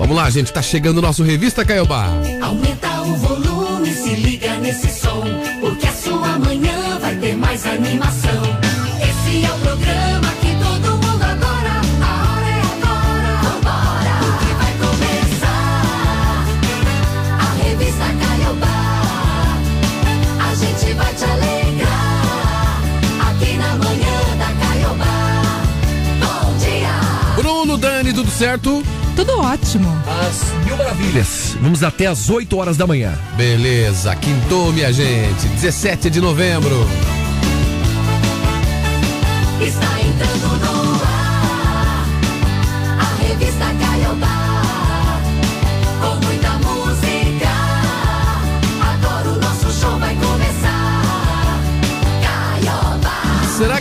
Vamos lá, gente, tá chegando o nosso Revista Caiobá. Aumenta o volume, se liga nesse som, porque a sua manhã vai ter mais animação. Esse é o programa que todo mundo adora. A hora é agora. Vambora, porque vai começar a revista Caiobá. A gente vai te alegrar aqui na manhã da Caiobá. Bom dia. Bruno, Dani, tudo certo? Tudo ótimo. As mil maravilhas. Vamos até às 8 horas da manhã. Beleza, quintou, minha gente. 17 de novembro. Está entrando no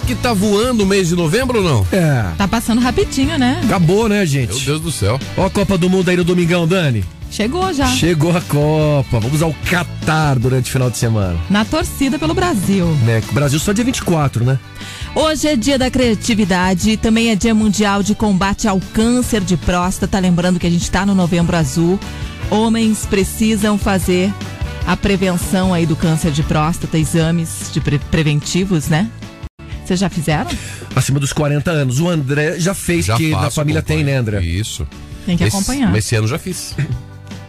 que tá voando o mês de novembro ou não? É. Tá passando rapidinho, né? Acabou, né, Meu gente? Deus do céu. Ó a Copa do Mundo aí no domingão, Dani. Chegou já. Chegou a Copa. Vamos ao Catar durante o final de semana. Na torcida pelo Brasil. Né? O Brasil só dia 24, né? Hoje é dia da criatividade, também é dia mundial de combate ao câncer de próstata. Lembrando que a gente está no novembro azul. Homens precisam fazer a prevenção aí do câncer de próstata, exames de pre- preventivos, né? Vocês já fizeram? Acima dos 40 anos. O André já fez, Já que na família tem, né. André? Isso. Tem que Esse- acompanhar. Mas esse ano já fiz.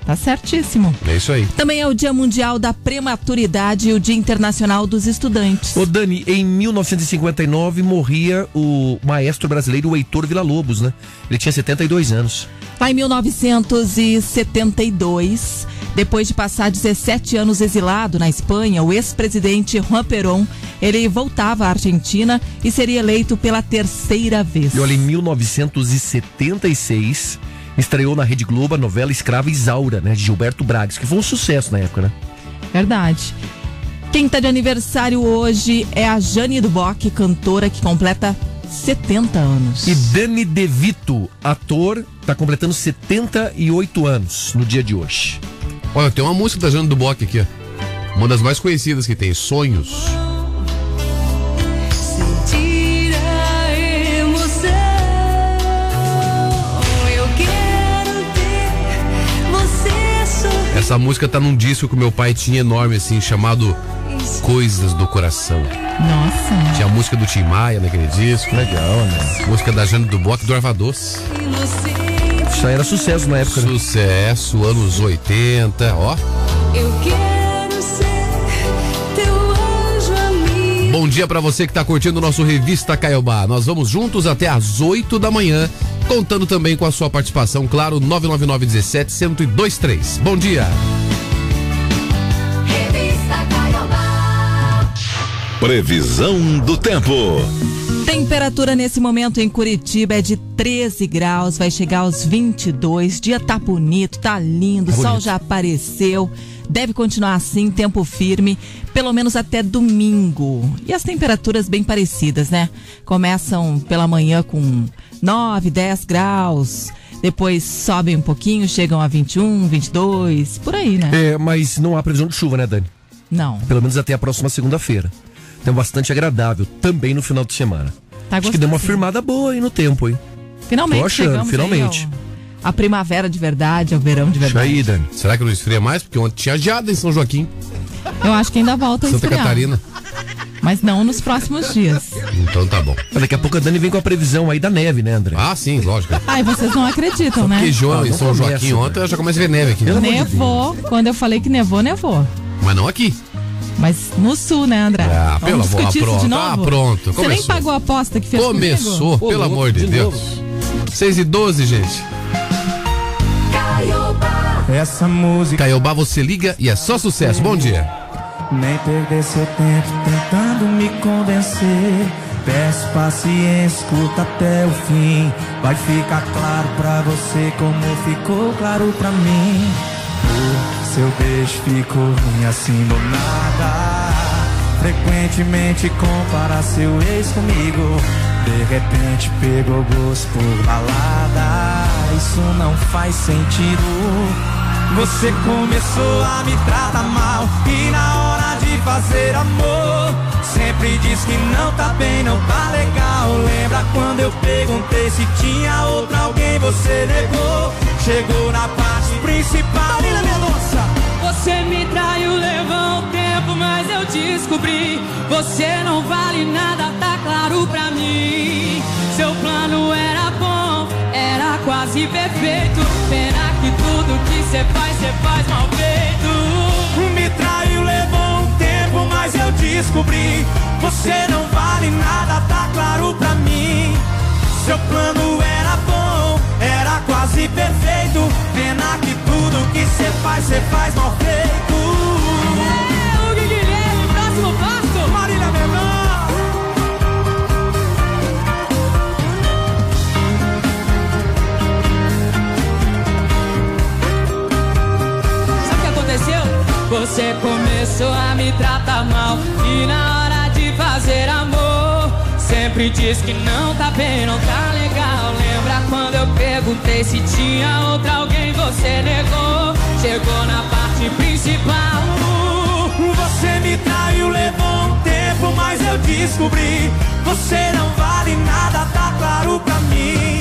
Tá certíssimo. É isso aí. Também é o Dia Mundial da Prematuridade e o Dia Internacional dos Estudantes. Ô Dani, em 1959 morria o maestro brasileiro Heitor Villa-Lobos, né? Ele tinha 72 anos. Lá em 1972, depois de passar 17 anos exilado na Espanha, o ex-presidente Juan Perón, ele voltava à Argentina e seria eleito pela terceira vez. E olha, em 1976 estreou na Rede Globo a novela Escrava Isaura, né? De Gilberto Bragas, que foi um sucesso na época, né? Verdade. Quem tá de aniversário hoje é a Jane Duboc, cantora que completa 70 anos. E Dani DeVito, ator, tá completando 78 anos no dia de hoje. Olha, tem uma música da Jane do Bock aqui, ó. Uma das mais conhecidas que tem, Sonhos. Sentir a emoção. Eu quero ter você sorrir. Essa música tá num disco que o meu pai tinha enorme, assim, chamado Coisas do Coração. Nossa. Tinha a música do Tim Maia naquele disco. Legal, né? Música da Jane do Bock do Erva Doce. Isso aí era sucesso na época, né? Sucesso, anos 80, ó. Eu quero ser teu anjo amigo. Bom dia pra você que tá curtindo o nosso Revista Caiobá. Nós vamos juntos até às 8 da manhã, contando também com a sua participação, claro, 999 17 1023. Bom dia. Previsão do tempo. Temperatura nesse momento em Curitiba é de 13 graus, vai chegar aos 22. Dia tá bonito, tá lindo, o sol já apareceu. Deve continuar assim, tempo firme, pelo menos até domingo. E as temperaturas bem parecidas, né? Começam pela manhã com 9, 10 graus. Depois sobem um pouquinho, chegam a 21, 22, por aí, né? É, mas não há previsão de chuva, né, Dani? Não. Pelo menos até a próxima segunda-feira. Então bastante agradável, também no final de semana. Tá Acho que deu uma firmada boa aí no tempo, hein? Finalmente Tô achando, finalmente. a primavera de verdade, ao verão de Isso verdade. aí, Dani. Será que não esfria mais? Porque ontem tinha geada em São Joaquim, Eu acho que ainda volta a Santa esfriar. Catarina. Mas não nos próximos dias. Então tá bom. Mas Daqui a pouco a Dani vem com a previsão aí da neve, né, André? Ah, sim, lógico. Ai, vocês não acreditam, né? Porque Jo- Ah, em São Joaquim ontem eu já começa a ver neve aqui. De Nevou. Quando eu falei que nevou, nevou. Mas não aqui. Mas no sul, né, André? Ah, Vamos pelo amor- discutir isso pronto, de novo? ah, pronto, Você nem pagou a aposta que fez Começou, comigo? pelo amor de de Deus. novo. 6 e 12, gente. Caiobá. Essa música Caiobá, você liga e é só sucesso. Bom dia. nem perder seu tempo tentando me convencer. Peço paciência, escuta até o fim. Vai ficar claro pra você como ficou claro pra mim. Seu beijo ficou ruim assim do nada. Frequentemente compara seu ex comigo. De repente pegou gosto por balada. Isso não faz sentido. Você começou a me tratar mal e na hora de fazer amor sempre diz que não tá bem, não tá legal. Lembra quando eu perguntei se tinha outro alguém você negou? Chegou na parte principal. Marília Mendonça. Você me traiu, levou um tempo, mas eu descobri. Você não vale nada, tá claro pra mim. Seu plano era bom, era quase perfeito. Pena que tudo que você faz, você faz mal feito. Me traiu, levou um tempo, mas eu descobri. Você não vale nada, tá claro pra mim. Seu plano era bom, era quase perfeito. Pena que tudo que você faz, você faz mal feito. É, o Guilherme, próximo passo. Marília Mendonça. Sabe o que aconteceu? Você começou a me tratar mal e na hora de fazer amor sempre diz que não tá bem, não tá quando eu perguntei se tinha outra alguém você negou? Chegou na parte principal. Você me traiu, levou um tempo, mas eu descobri. Você não vale nada, tá claro pra mim.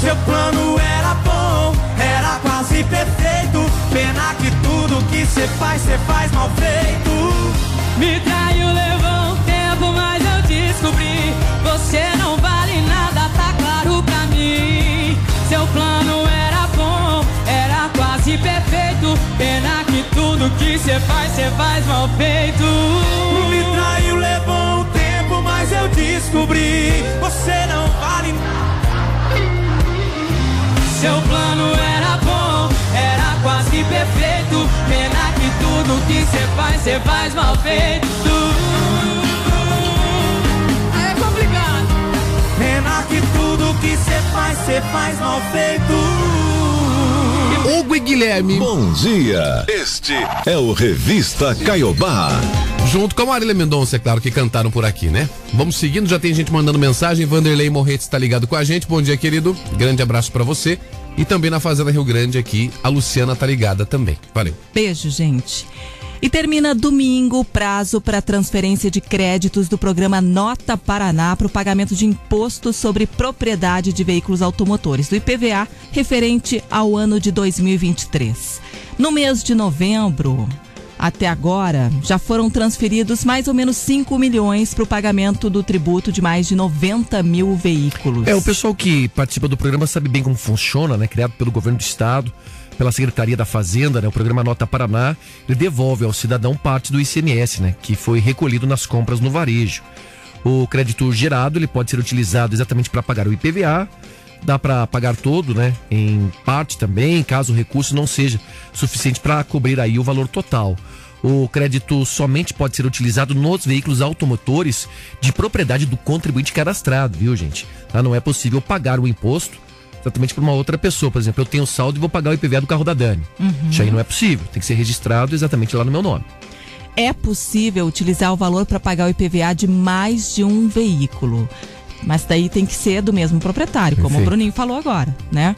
Seu plano era bom, era quase perfeito. Pena que tudo que você faz, você faz mal feito. Me traiu, levou um tempo, mas eu descobri. Você não vale nada, tá claro pra mim. Seu plano era bom, era quase perfeito. Pena que tudo que você faz, você faz mal feito. Me traiu, levou um tempo, mas eu descobri. Você não vale nada. Seu plano era bom, era quase perfeito. Pena que tudo que você faz, você faz mal feito. É complicado. Pena que tudo que você faz, você faz mal feito. Hugo e Guilherme, Bom dia. Este é o Revista Caiobá. junto com a Marília Mendonça, é claro, que cantaram por aqui, né? Vamos seguindo, já tem gente mandando mensagem. Vanderlei Morretes está ligado com a gente. Bom dia, querido. Grande abraço pra você. E também na Fazenda Rio Grande aqui, a Luciana tá ligada também. Valeu. Beijo, gente. E termina domingo o prazo para transferência de créditos do programa Nota Paraná para o pagamento de imposto sobre propriedade de veículos automotores, do IPVA, referente ao ano de 2023. No mês de novembro, até agora, já foram transferidos mais ou menos 5 milhões para o pagamento do tributo de mais de 90 mil veículos. É, o pessoal que participa do programa sabe bem como funciona, né? Criado pelo governo do estado, pela Secretaria da Fazenda, né? O programa Nota Paraná, ele devolve ao cidadão parte do ICMS, né? Que foi recolhido nas compras no varejo. O crédito gerado, ele pode ser utilizado exatamente para pagar o IPVA, dá para pagar todo, né? Em parte também, caso o recurso não seja suficiente para cobrir aí o valor total. O crédito somente pode ser utilizado nos veículos automotores de propriedade do contribuinte cadastrado, viu, gente? Tá? Não é possível pagar o imposto exatamente para uma outra pessoa. Por exemplo, eu tenho saldo e vou pagar o IPVA do carro da Dani. Isso aí não é possível. Tem que ser registrado exatamente lá no meu nome. é possível utilizar o valor para pagar o IPVA de mais de um veículo. Mas daí tem que ser do mesmo proprietário, como o Perfeito. Bruninho falou agora, né?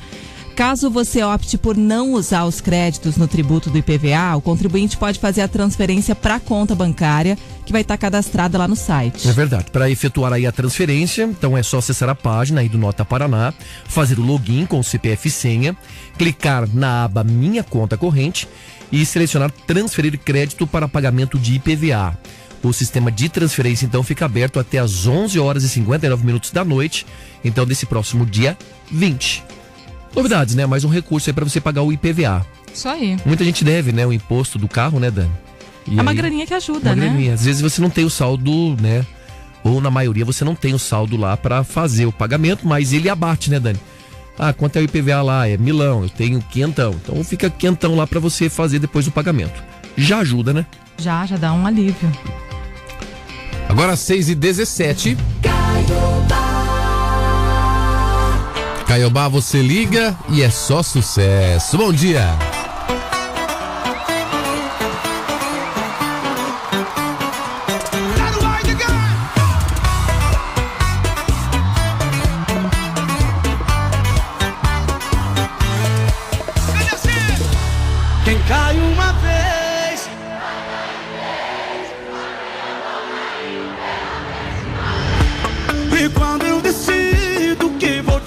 Caso você opte por não usar os créditos no tributo do IPVA, o contribuinte pode fazer a transferência para a conta bancária que vai estar cadastrada lá no site. É verdade. Para efetuar aí a transferência, então é só acessar a página aí do Nota Paraná, fazer o login com o CPF e senha, clicar na aba Minha Conta Corrente e selecionar Transferir crédito para pagamento de IPVA. O sistema de transferência então fica aberto até às 11 horas e 59 minutos da noite, então desse próximo dia 20. Novidades, né? Mais um recurso aí para você pagar o IPVA. Isso aí. Muita gente deve, né, o imposto do carro, né, Dani? E É uma aí- graninha que ajuda, uma né? graninha. Às vezes você não tem o saldo, né? Ou na maioria você não tem o saldo lá para fazer o pagamento, mas ele abate, né, Dani? Ah, quanto é o IPVA lá? É milão, eu tenho quentão. Então fica quentão lá para você fazer depois o pagamento. Já ajuda, né? Já, já dá um alívio. Agora 6 e 17 Caiobá, você liga e é só sucesso. Bom dia.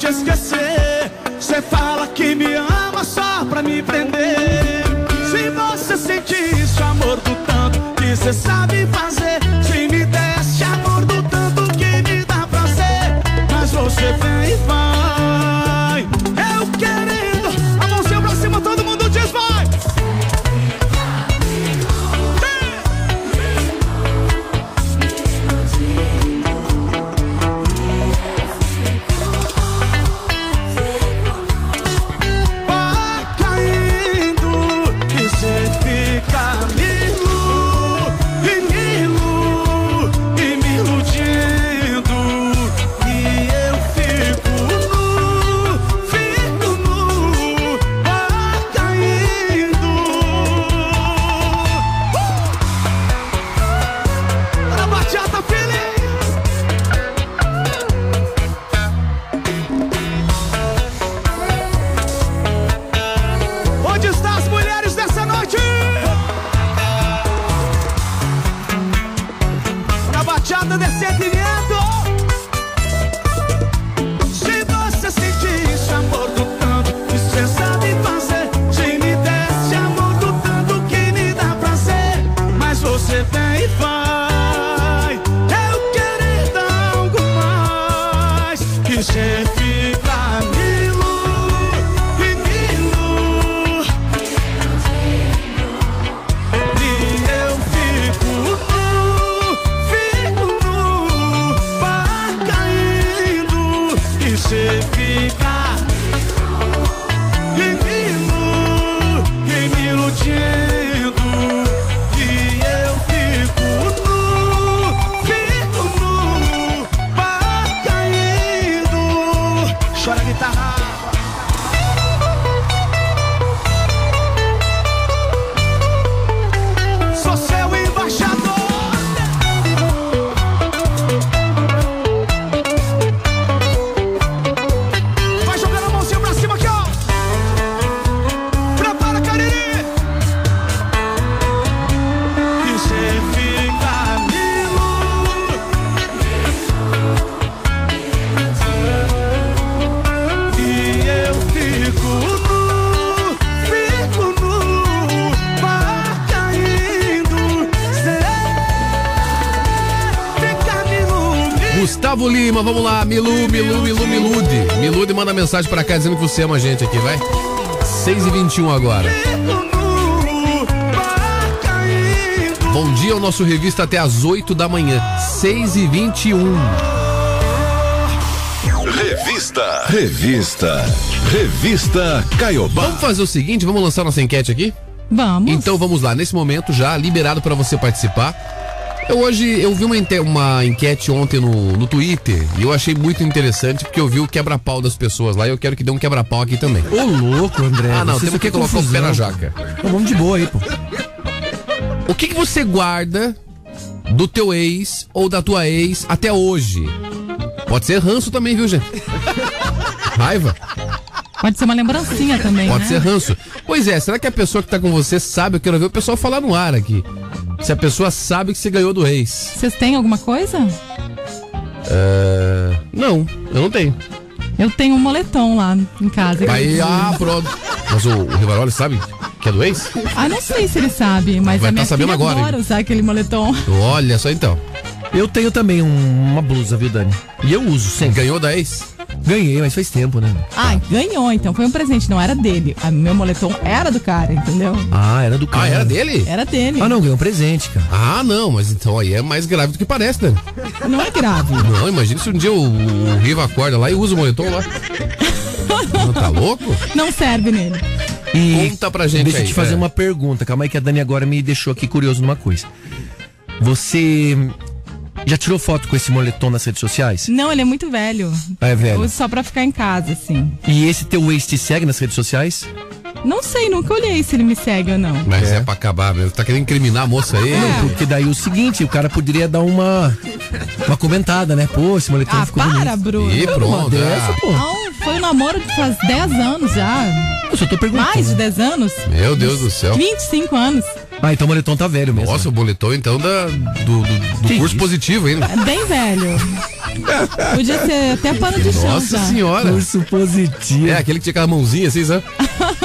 te esquecer. Você fala que me ama só pra me prender. Se você sentir isso, amor do tanto que você sabe fazer. Mensagem pra cá dizendo que você ama a gente aqui, vai. 6 e 21 agora. Bom dia, o nosso revista até às 8 da manhã. 6 e 21 Revista. Revista. Revista Caiobá. Vamos fazer o seguinte, vamos lançar nossa enquete aqui? Vamos. Então vamos lá, nesse momento já liberado pra você participar. Eu hoje eu vi uma, uma enquete ontem no, no Twitter e eu achei muito interessante porque eu vi o quebra-pau das pessoas lá e eu quero que dê um quebra-pau aqui também. Ô, louco, André. Ah, não, você temos que quer colocar o pé na jaca. pô. Então, vamos de boa aí, pô. O que, que você guarda do teu ex ou da tua ex até hoje? Pode ser ranço também, viu, gente? Raiva? Pode ser uma lembrancinha também, Pode né? ser ranço. Pois é, será que a pessoa que tá com você sabe? Eu quero ver o pessoal falar no ar aqui. Se a pessoa sabe que você ganhou do ex. Vocês têm alguma coisa? É... Não, eu não tenho. Eu tenho um moletom lá em casa. Aí, ah, pronto. Mas o, o Rivaroli sabe que é do ex? Ah, não sei se ele sabe, mas Vai a minha tá sabendo agora, adora hein? usar aquele moletom. Olha só então. Eu tenho também um- uma blusa, viu, Dani? E eu uso sempre. Ganhou da ex? Ganhei, mas faz tempo, né? Ah, ganhou então. Foi um presente, não era dele. O meu moletom era do cara, entendeu? Ah, era do cara. Ah, era dele? Era dele. Ah, não, ganhou um presente, cara. Ah, não, mas então aí é mais grave do que parece, né? Não é grave. Não, imagina se um dia o, o Riva acorda lá e usa o moletom lá. Não, tá louco? Não serve nele. E Conta pra gente deixa eu aí, te fazer é. uma pergunta. Calma aí que a Dani agora me deixou aqui curioso numa coisa. Você já tirou foto com esse moletom nas redes sociais? Não, ele é muito velho. Ah, é Eu velho. uso só pra ficar em casa, assim. E esse teu ex te segue nas redes sociais? Não sei, nunca olhei se ele me segue ou não. Mas é, pra acabar mesmo. Tá querendo incriminar a moça aí? É. Porque daí o seguinte, o cara poderia dar uma uma comentada, né? Pô, esse moletom Ah, ficou para, bonito. Bruno. Ih, Uma pronto. dessa, ah. pô. Não, foi um namoro de faz 10 anos já. Eu só tô perguntando. Mais de 10 anos. Meu Deus do céu. 25 anos. Ah, então o moletom tá velho mesmo. Nossa, o boletom então da, do, do, do curso isso? positivo ainda. É bem velho. Podia ser até pano de chão Nossa já. senhora. Curso positivo. É, aquele que tinha aquela mãozinha assim, sabe?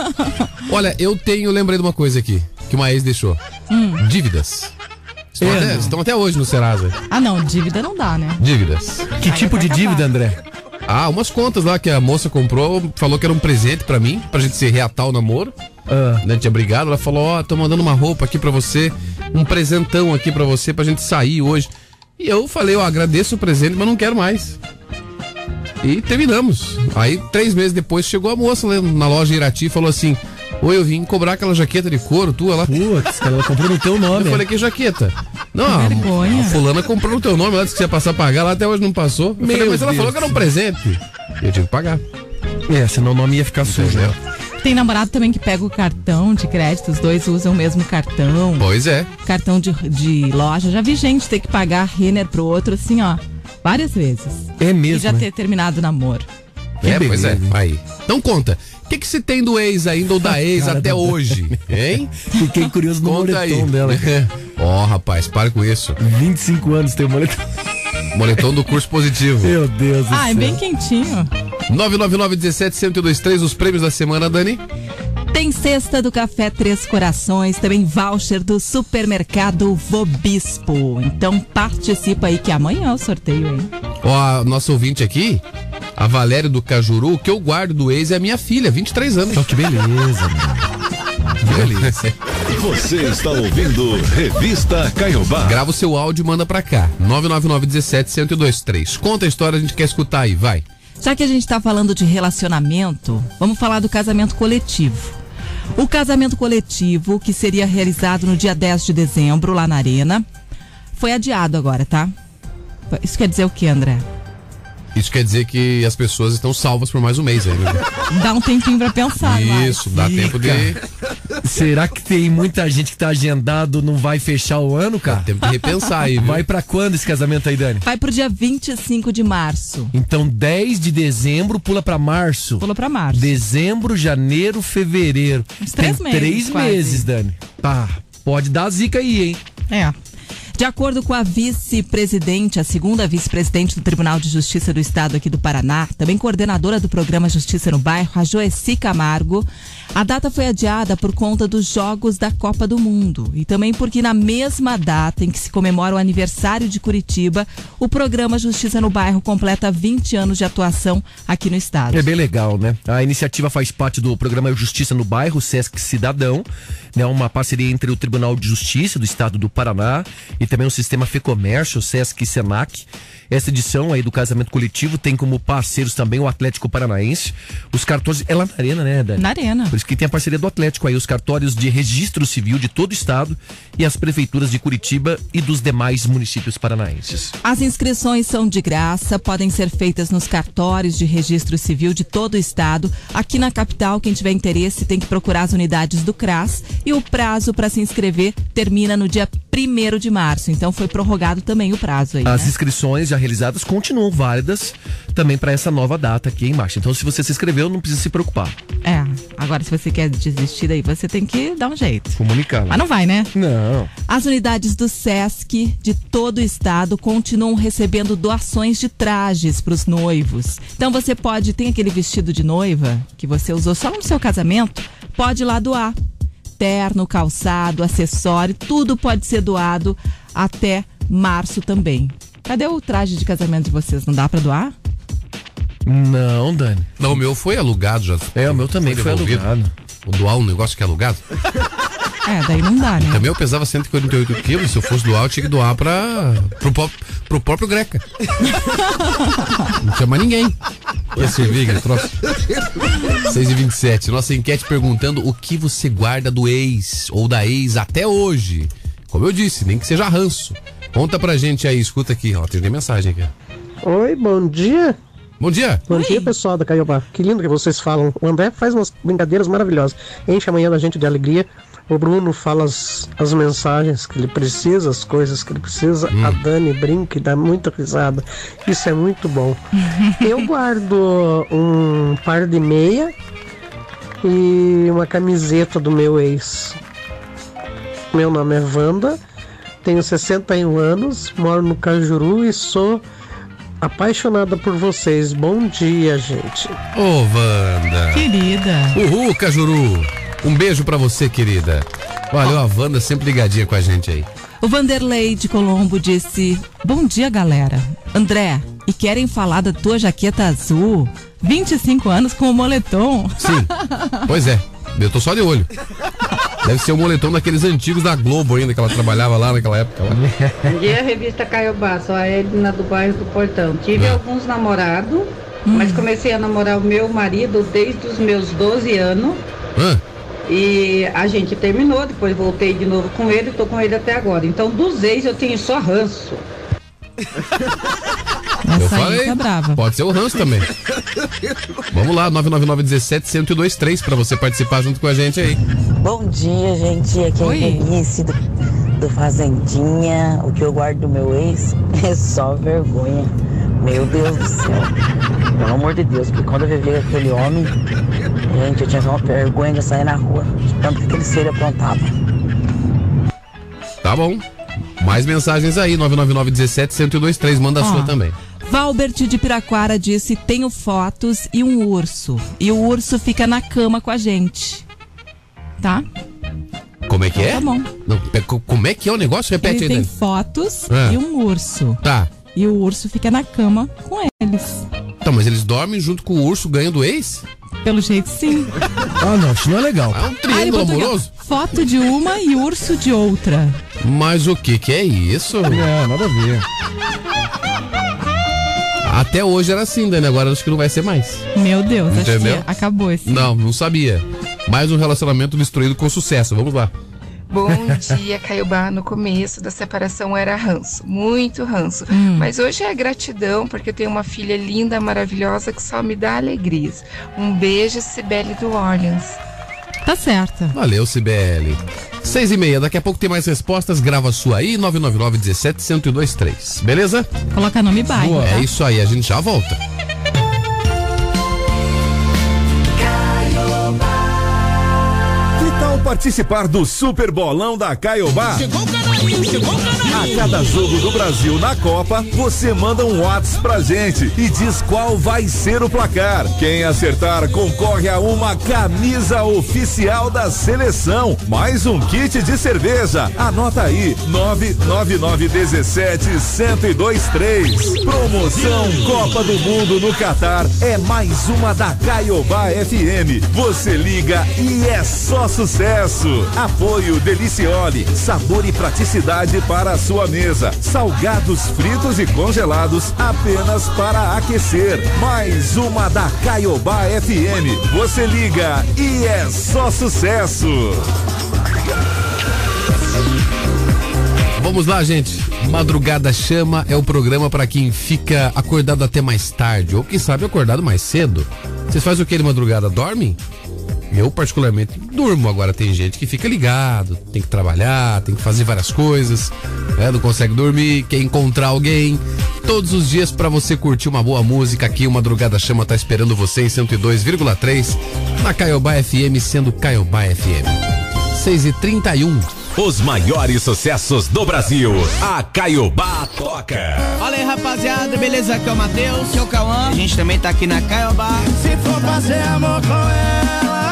Olha, eu tenho, lembrei de uma coisa aqui, que uma ex deixou. Hum. Dívidas. Estão, É, até, não. estão até hoje no Serasa. Ah, não, dívida não dá, né? Dívidas. Que tipo de dívida, André? Ah, umas contas lá que a moça comprou, falou que era um presente pra mim, pra gente se reatar o namoro. Ah, Né, tinha brigado, ela falou, ó, tô mandando uma roupa aqui pra você, um presentão aqui pra você, pra gente sair hoje. E eu falei, ó, agradeço o presente, mas não quero mais. E terminamos. Aí, três meses depois, chegou a moça lá na loja Irati e falou assim, oi, eu vim cobrar aquela jaqueta de couro tua lá. putz, cara, ela comprou no teu nome. Eu falei, que jaqueta? Não, a, a fulana comprou no teu nome, ela disse que você ia passar a pagar, lá até hoje não passou. Eu falei, Meu mas ela Deus falou que era um presente. Eu tive que pagar. É, senão o nome ia ficar sujo. Né? Tem namorado também que pega o cartão de crédito, os dois usam o mesmo cartão. Pois é. Cartão de, de loja. Já vi gente ter que pagar Renner pro outro, assim, ó, várias vezes. É E mesmo. já né? ter terminado o namoro. é, beleza, pois é. Aí. Então conta. O que, que se tem do ex ainda ou da ex Cara até da hoje? Hein? Fiquei curioso no Conta aí. moletom dela. Ó, rapaz, para com isso. 25 anos tem o moletom. Moletom do curso positivo. Meu Deus do Ah, é céu. bem quentinho. 999 17 1023 os prêmios da semana, Dani. Tem cesta do Café Três Corações, também voucher do supermercado Vobispo. Então participa aí que amanhã é o sorteio, hein? Ó, a nossa ouvinte aqui, a Valéria do Cajuru, o que eu guardo do ex é a minha filha, 23 anos. Oh, que beleza, mano. Que beleza. Você está ouvindo Revista Caiobá. Grava o seu áudio e manda pra cá. 999 17 1023. Conta a história, a gente quer escutar aí, vai. Já que a gente tá falando de relacionamento, vamos falar do casamento coletivo. O casamento coletivo, que seria realizado no dia 10 de dezembro, lá na Arena, foi adiado agora, tá? Isso quer dizer o que, André? Isso quer dizer que as pessoas estão salvas por mais um mês ainda. Dá um tempinho pra pensar. Isso, dá Fica. tempo de. Será que tem muita gente que tá agendado não vai fechar o ano, Dá cara? tempo de repensar aí, viu? Vai pra quando esse casamento aí, Dani? Vai pro dia 25 de março. Então 10 de dezembro pula pra março. Pula pra março. Dezembro, janeiro, fevereiro. Uns três Tem meses, Três quase. meses, Dani. Tá, pode dar zica aí, hein? É. De acordo com a vice-presidente, a segunda vice-presidente do Tribunal de Justiça do Estado aqui do Paraná, também coordenadora do programa Justiça no Bairro, a Joessi Camargo, a data foi adiada por conta dos Jogos da Copa do Mundo e também porque na mesma data em que se comemora o aniversário de Curitiba, o programa Justiça no Bairro completa 20 anos de atuação aqui no estado. É bem legal, né? A iniciativa faz parte do programa Justiça no Bairro, Sesc Cidadão, né? Uma parceria entre o Tribunal de Justiça do Estado do Paraná e também o Sistema Fecomércio, Sesc e Senac. Essa edição aí do casamento coletivo tem como parceiros também o Atlético Paranaense. Os cartões. É lá na arena, né, Dani? Na Arena. Por isso que tem a parceria do Atlético aí, os cartórios de registro civil de todo o estado e as prefeituras de Curitiba e dos demais municípios paranaenses. As inscrições são de graça, podem ser feitas nos cartórios de registro civil de todo o estado. Aqui na capital, quem tiver interesse tem que procurar as unidades do CRAS e o prazo para se inscrever termina no dia 1 de março. Então foi prorrogado também o prazo aí. As né? inscrições já realizadas continuam válidas também para essa nova data aqui em março. Então, se você se inscreveu, não precisa se preocupar. É, agora se você quer desistir daí, você tem que dar um jeito. Comunicar. Mas não vai, né? Não. As unidades do SESC de todo o estado continuam recebendo doações de trajes para os noivos. Então você pode, tem aquele vestido de noiva que você usou só no seu casamento, pode ir lá doar. Terno, calçado, acessório, tudo pode ser doado até março também. Cadê o traje de casamento de vocês? Não dá para doar? Não, Dani. Não, o meu foi alugado já. É, o meu também foi, devolvido. alugado. O doar um negócio que é alugado? É, daí não dá, né? Também eu pesava 148 quilos. Se eu fosse doar, eu tinha que doar pra, pro, pro próprio Greca. Não chama ninguém. Ia servir aquele troço. 6 e 27 Nossa enquete perguntando o que você guarda do ex ou da ex até hoje. Como eu disse, nem que seja ranço. Conta pra gente aí, escuta aqui. Ó, tem mensagem aqui. Oi, bom dia. Bom dia. Bom Oi. dia, pessoal da Caiobá. Que lindo que vocês falam. O André faz umas brincadeiras maravilhosas. Enche amanhã da gente de alegria. O Bruno fala as, as mensagens que ele precisa, as coisas que ele precisa. A Dani brinca e dá muita risada. Isso é muito bom. Eu guardo um par de meia e uma camiseta do meu ex. Meu nome é Wanda, tenho 61 anos, moro no Cajuru e sou apaixonada por vocês. Bom dia, gente. Ô, Wanda. Querida. Uhul, Cajuru. Um beijo pra você, querida. Valeu, a Wanda sempre ligadinha com a gente aí. O Vanderlei de Colombo disse: Bom dia, galera. André, e querem falar da tua jaqueta azul? 25 anos com o moletom. Sim. Pois é. Eu tô só de olho. Deve ser o moletom daqueles antigos da Globo ainda, que ela trabalhava lá naquela época. Lá. Bom dia, revista Caiobá, sou a Edna do bairro do Portão. Tive Ah. alguns namorados, mas comecei a namorar o meu marido desde os meus 12 anos. Hã? E a gente terminou, depois voltei de novo com ele, tô com ele até agora. Então, dos ex eu tenho só ranço. Eu Essa aí falei. tá brava. Pode ser o Hans também. Vamos lá, 999 17 1023 pra você participar junto com a gente aí. Bom dia, gente. Aqui é Oi. a Denise do, do Fazendinha. O que eu guardo do meu ex é só vergonha. Meu Deus do céu. Pelo amor de Deus, porque quando eu vivi aquele homem, gente, eu tinha uma vergonha de sair na rua, de tanto que aquele ser aprontava. Tá bom. Mais mensagens aí, 999 17 1023 Manda a sua também. Valbert de Piraquara disse: Tenho fotos e um urso. E o urso fica na cama com a gente. Tá? Como é que é? Tá bom. Não, como é que é o negócio? Repete Ele aí, tem Dani. fotos É. e um urso. Tá. E o urso fica na cama com eles. Tá, mas eles dormem junto com o urso ganhando o ex? Pelo jeito, sim. Ah, não, isso não é legal. É um Ah, triângulo aqui, ó, amoroso? Foto de uma e urso de outra. Mas o que que é isso? É, nada a ver. Até hoje era assim, Dani. Agora acho que não vai ser mais. Meu Deus, Entendeu? acho que acabou esse. Não, não sabia. Mais um relacionamento destruído com sucesso. Vamos lá. Bom dia, Caiobá. No começo da separação era ranço, muito ranço. Mas hoje é gratidão, porque eu tenho uma filha linda, maravilhosa, que só me dá alegrias. Um beijo, Cibele do Orleans. Tá certo. Valeu, CBL. Seis e meia, daqui a pouco tem mais respostas. Grava a sua aí, 999 17 1023. Beleza? Coloca nome bairro. É tá? isso aí, a gente já volta. Participar do Super Bolão da Caiobá? A cada jogo do Brasil na Copa, você manda um WhatsApp pra gente e diz qual vai ser o placar. Quem acertar concorre a uma camisa oficial da seleção, mais um kit de cerveja. Anota aí, 99917 1023. Promoção Copa do Mundo no Catar é mais uma da Caiobá FM. Você liga e é só sucesso. Apoio Deliciole, sabor e para a sua mesa. Salgados fritos e congelados apenas para aquecer. Mais uma da Caiobá FM. Você liga e é só sucesso. Vamos lá, gente. Madrugada Chama é o programa para quem fica acordado até mais tarde, ou quem sabe acordado mais cedo. Vocês fazem o que de madrugada? Dormem? Eu, particularmente, durmo. Agora tem gente que fica ligado, tem que trabalhar, tem que fazer várias coisas, né? não consegue dormir, quer encontrar alguém. Todos os dias para você curtir uma boa música aqui, o Madrugada Chama tá esperando você em 102,3 na Caiobá FM, sendo Caiobá FM. 6 e 31 Os maiores sucessos do Brasil. A Caiobá toca. Fala aí, rapaziada, beleza? Aqui é o Matheus, aqui é o Cauã. A gente também tá aqui na Caiobá. Se for fazer amor com ela,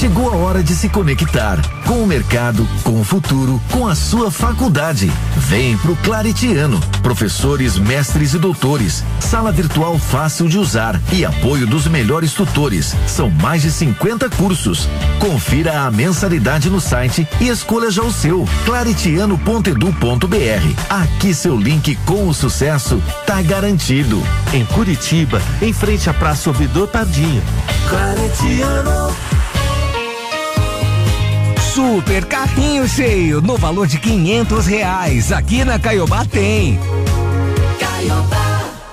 Chegou a hora de se conectar com o mercado, com o futuro, com a sua faculdade. Vem pro Claritiano. Professores, mestres e doutores. Sala virtual fácil de usar e apoio dos melhores tutores. São mais de 50 cursos. Confira a mensalidade no site e escolha já o seu. claritiano.edu.br. Aqui seu link com o sucesso tá garantido. Em Curitiba, em frente à Praça Ouvidor Tardinho. Claritiano. Super carrinho cheio no valor de quinhentos reais. Aqui na Caiobá tem.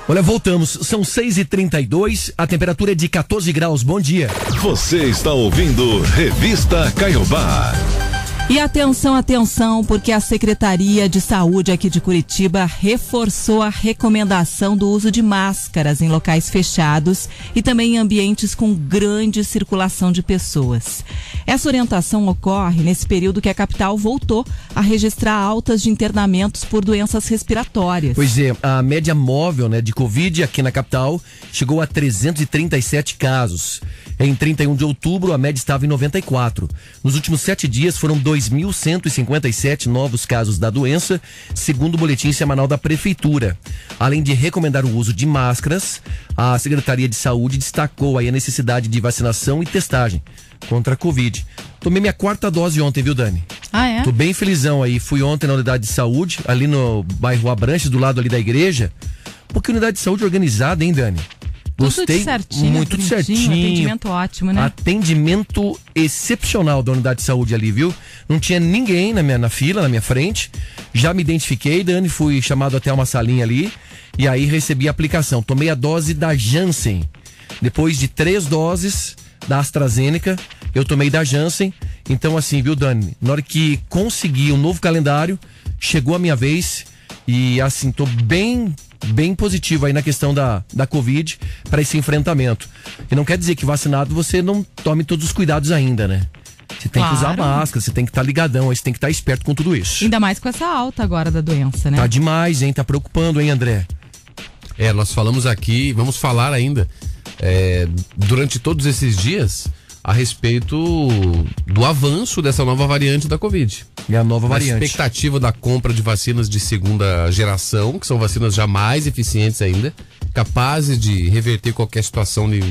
Olha, voltamos. São 6 e 32 a temperatura é de 14 graus. Bom dia. Você está ouvindo Revista Caiobá. E atenção, atenção, porque a Secretaria de Saúde aqui de Curitiba reforçou a recomendação do uso de máscaras em locais fechados e também em ambientes com grande circulação de pessoas. Essa orientação ocorre nesse período que a capital voltou a registrar altas de internamentos por doenças respiratórias. Pois é, a média móvel né, de Covid aqui na capital chegou a 337 casos. Em 31 de outubro, a média estava em 94. Nos últimos sete dias, foram 2.157 novos casos da doença, segundo o boletim semanal da Prefeitura. Além de recomendar o uso de máscaras, a Secretaria de Saúde destacou aí a necessidade de vacinação e testagem contra a Covid. Tomei minha quarta dose ontem, viu, Dani? Ah, é? Tô bem felizão aí. Fui ontem na unidade de saúde, ali no bairro Abranches, do lado ali da igreja. Porque unidade de saúde organizada, hein, Dani? Gostei tudo certinho, muito certinho. Atendimento ótimo, né? Atendimento excepcional da unidade de saúde ali, viu? Não tinha ninguém na minha na fila, na minha frente. Já me identifiquei, Dani, fui chamado até uma salinha ali e aí recebi a aplicação. Tomei a dose da Janssen. Depois de três doses da AstraZeneca, eu tomei da Janssen. Então, assim, viu, Dani? Na hora que consegui um novo calendário, chegou a minha vez e, assim, tô bem bem positivo aí na questão da, da Covid para esse enfrentamento. E não quer dizer que vacinado você não tome todos os cuidados ainda, né? Você tem que usar Claro. máscara, você tem que estar ligadão, aí você tem que estar esperto com tudo isso. Ainda mais com essa alta agora da doença, né? Tá demais, hein? Tá preocupando, hein, André? É, nós falamos aqui, vamos falar ainda, é, durante todos esses dias, a respeito do avanço dessa nova variante da Covid. E a nova Na variante. expectativa da compra de vacinas de segunda geração, que são vacinas já mais eficientes ainda, capazes de reverter qualquer situação de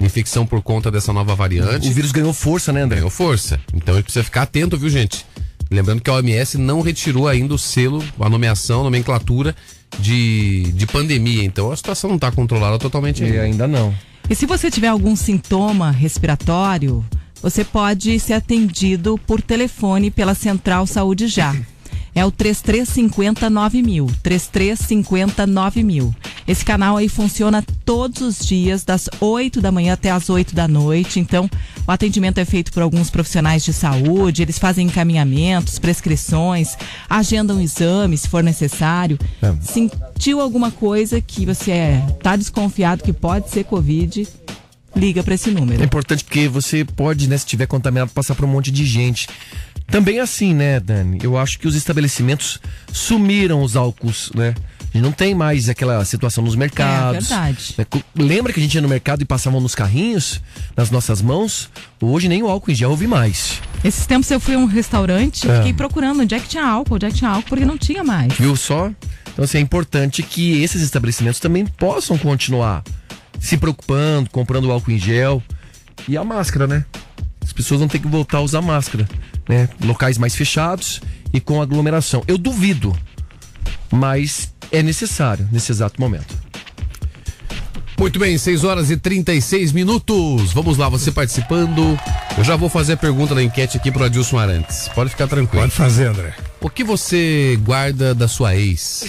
de infecção por conta dessa nova variante. O vírus ganhou força, né, André? Ganhou força. Então a gente precisa ficar atento, viu, gente? Lembrando que a OMS não retirou ainda o selo, a nomeação, a nomenclatura de, de pandemia. Então a situação não está controlada totalmente ainda. E ainda não. E se você tiver algum sintoma respiratório, você pode ser atendido por telefone pela Central Saúde Já. É o 3350 9000. 3350 9000. Esse canal aí funciona todos os dias, das 8 da manhã até as 8 da noite. Então, o atendimento é feito por alguns profissionais de saúde, eles fazem encaminhamentos, prescrições, agendam exames se for necessário. É. Sentiu alguma coisa que você é, tá desconfiado que pode ser Covid, liga para esse É número. importante porque você pode, né, se tiver contaminado, passar para um monte de gente. Também assim, né, Dani? Eu acho que os estabelecimentos sumiram os álcools, né? A gente não tem mais aquela situação nos mercados. É verdade. né? Lembra que a gente ia no mercado e passavam nos carrinhos, nas nossas mãos? Hoje nem o álcool em gel eu vi mais. Esses tempos eu fui a um restaurante, É. fiquei procurando onde é que tinha álcool, onde é que tinha álcool, porque não tinha mais. Viu só? Então, assim, é importante que esses estabelecimentos também possam continuar se preocupando, comprando o álcool em gel e a máscara, né? As pessoas vão ter que voltar a usar máscara, né? Locais mais fechados e com aglomeração. Eu duvido, mas é necessário nesse exato momento. Muito bem, 6 horas e 36 minutos. Vamos lá, você participando. Eu já vou fazer a pergunta da enquete aqui pro Adilson Arantes. Pode ficar tranquilo. Pode fazer, André. O que você guarda da sua ex?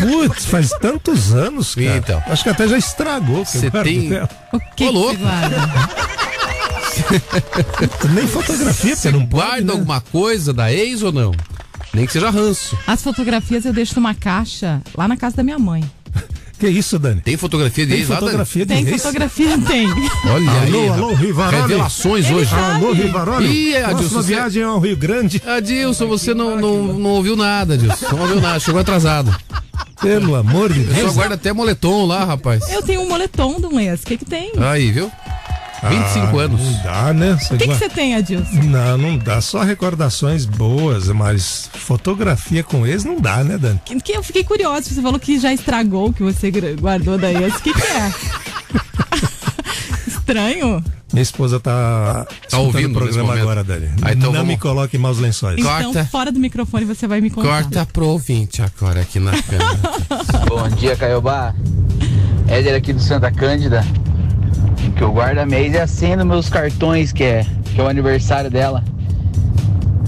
Putz, faz tantos anos, cara. Então. Acho que até já estragou. Você tem-. O que, Ô, louco. guarda? Nem fotografia, Você você não guarda pode, né? alguma coisa da ex ou não? Nem que seja ranço. As fotografias eu deixo numa caixa lá na casa da minha mãe. Que isso, Dani? Tem fotografia de Tem ex lá, Dani? fotografia de Tem ex? fotografia, tem. Olha Alô, aí. alô, rapaz. Rivaroli. Revelações hoje. Alô, Rivaroli. Ih, Adilson, você- viagem ao Rio Grande. Adilson, você não, não, não ouviu nada, Adilson. Não ouviu nada, chegou atrasado. Pelo amor de Eu só Deus. guarda até moletom lá, rapaz. Eu tenho um moletom um ex. O que, que tem? Aí, viu? 25 Ah, anos. Não dá, né? O que, você tem, Adilson? Não, não dá. Só recordações boas, mas fotografia com ex não dá, né, Dani? Que, que eu fiquei curiosa. Você falou que já estragou o que você guardou da ex. O que, que é? Estranho. Minha esposa tá, escutando ouvindo o programa agora, Dani. Ah, então não vamos- me coloque em maus lençóis. Então, Corta. fora do microfone, você vai me contar. Corta pro ouvinte agora aqui na câmera. Bom dia, Caiobá. Éder aqui do Santa Cândida. Que eu guardo a mês é a senha dos meus cartões, que é, que é o aniversário dela.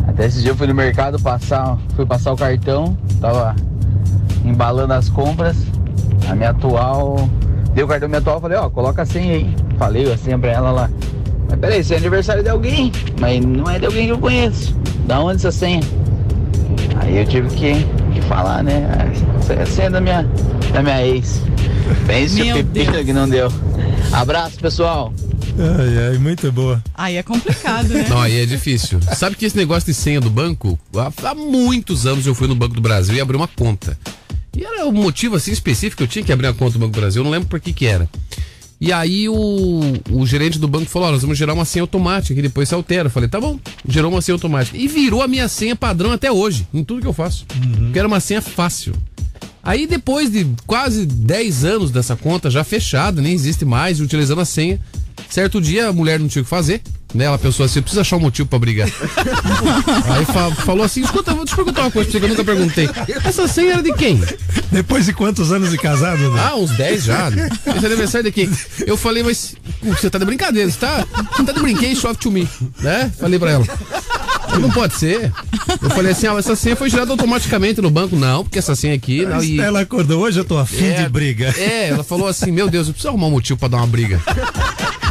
Até esse dia eu fui no mercado passar, fui passar o cartão, tava embalando as compras. A minha atual. Dei o cartão minha atual, falei, ó, coloca a senha aí. Falei a senha pra ela lá. Mas peraí, isso é aniversário de alguém. Mas não é de alguém que eu conheço. Da onde essa senha? Aí eu tive que, que falar, né? Essa é a senha da minha, da minha ex. Pense Meu o pepino que não deu. Abraço, pessoal. Ai, ai, muito boa. Aí é complicado, né? Não, aí é difícil. Sabe que esse negócio de senha do banco, há, há muitos anos eu fui no Banco do Brasil e abri uma conta. E era um motivo assim específico, eu tinha que abrir a conta do Banco do Brasil, eu não lembro por que que era. E aí o, o gerente do banco falou, ó, nós vamos gerar uma senha automática que depois se altera. Eu falei, tá bom, gerou uma senha automática. E virou a minha senha padrão até hoje, em tudo que eu faço. Porque era uma senha fácil. Aí depois de quase 10 anos dessa conta já fechada, nem existe mais, utilizando a senha, certo dia a mulher não tinha o que fazer, né? Ela pensou assim, eu preciso achar um motivo pra brigar. Aí fa- falou assim, escuta, vou te perguntar uma coisa pra você que eu nunca perguntei. Essa senha era de quem? Depois de quantos anos de casado, né? Ah, uns 10 já. né? Esse aniversário de quem? Eu falei, mas você tá de brincadeira, você tá, você tá de brinquedo, soft to me, né? Falei pra ela. Não pode ser. Eu falei assim, ah, essa senha foi gerada automaticamente no banco. Não, porque essa senha aqui. Não, e- Ela acordou hoje, eu tô afim É, de briga. É, ela falou assim, meu Deus, eu preciso arrumar um motivo pra dar uma briga.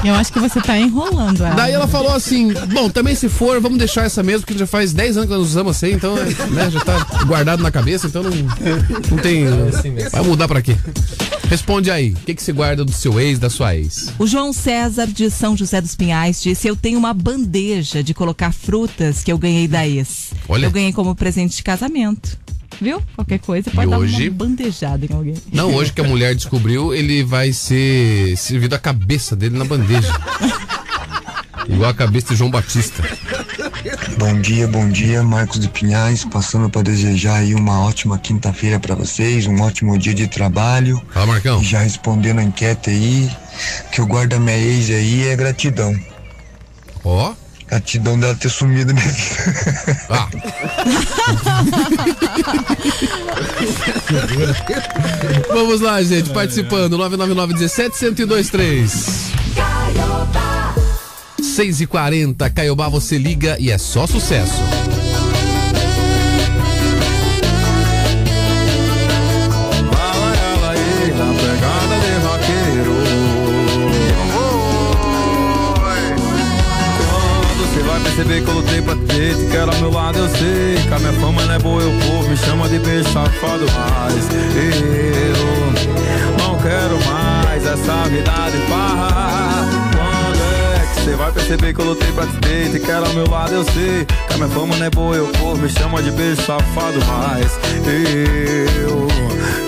Eu acho que você tá enrolando ela. Daí ela falou assim, bom, também se for, vamos deixar essa mesmo, porque já faz 10 anos que nós usamos assim, então né, já tá guardado na cabeça, então não, não tem. Vai mudar pra quê? Responde aí, o que, que você guarda do seu ex, da sua ex? O João César de São José dos Pinhais disse: Eu tenho uma bandeja de colocar frutas que eu ganhei da ex. Olha. Eu ganhei como presente de casamento. Viu? Qualquer coisa pode E dar hoje- uma bandejada em alguém. Não, hoje que a mulher descobriu, ele vai ser servido a cabeça dele na bandeja. Igual a cabeça de João Batista. Bom dia, bom dia, Marcos de Pinhais, passando para desejar aí uma ótima quinta-feira para vocês, um ótimo dia de trabalho. Fala, Marcão. E já respondendo a enquete aí, que eu guardo a minha ex aí é gratidão. Ó. Gratidão dela ter sumido minha vida. Ah. Vamos lá, gente, participando. 999-17-1023. 6 e 40 Caiobá, você liga e é só sucesso. Você perceber que eu lutei pra ter, te quero ao meu lado, eu sei. Que a minha fama não é boa, eu povo me chama de beijo safado, mas eu não quero mais essa vida de farra. Você vai perceber que eu lutei pra te ter, te quero ao meu lado, eu sei. Que a minha fama não é boa, eu povo me chama de beijo safado, mas eu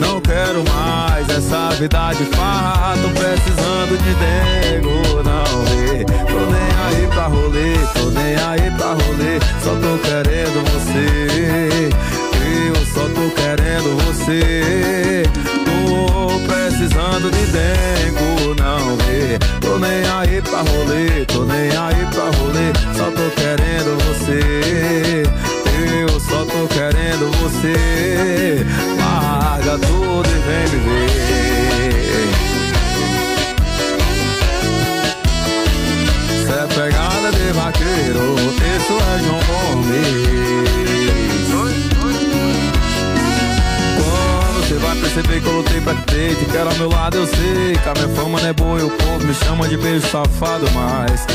não quero mais essa vida de farra. Tô precisando de dengo, não vê. Tô nem aí pra rolê, tô nem aí pra rolê. Só tô querendo você. Eu só tô querendo você. Precisando de dengo, não vê. Tô nem aí pra rolê, tô nem aí pra rolê. Só tô querendo você. Eu só tô querendo você. Larga tudo e vem me ver. Cê é pegada de vaqueiro, isso é João Gomes. Perceber que eu lutei pra ter, te quero ao meu lado, eu sei que a minha fama não é boa e o povo me chama de beijo safado, mas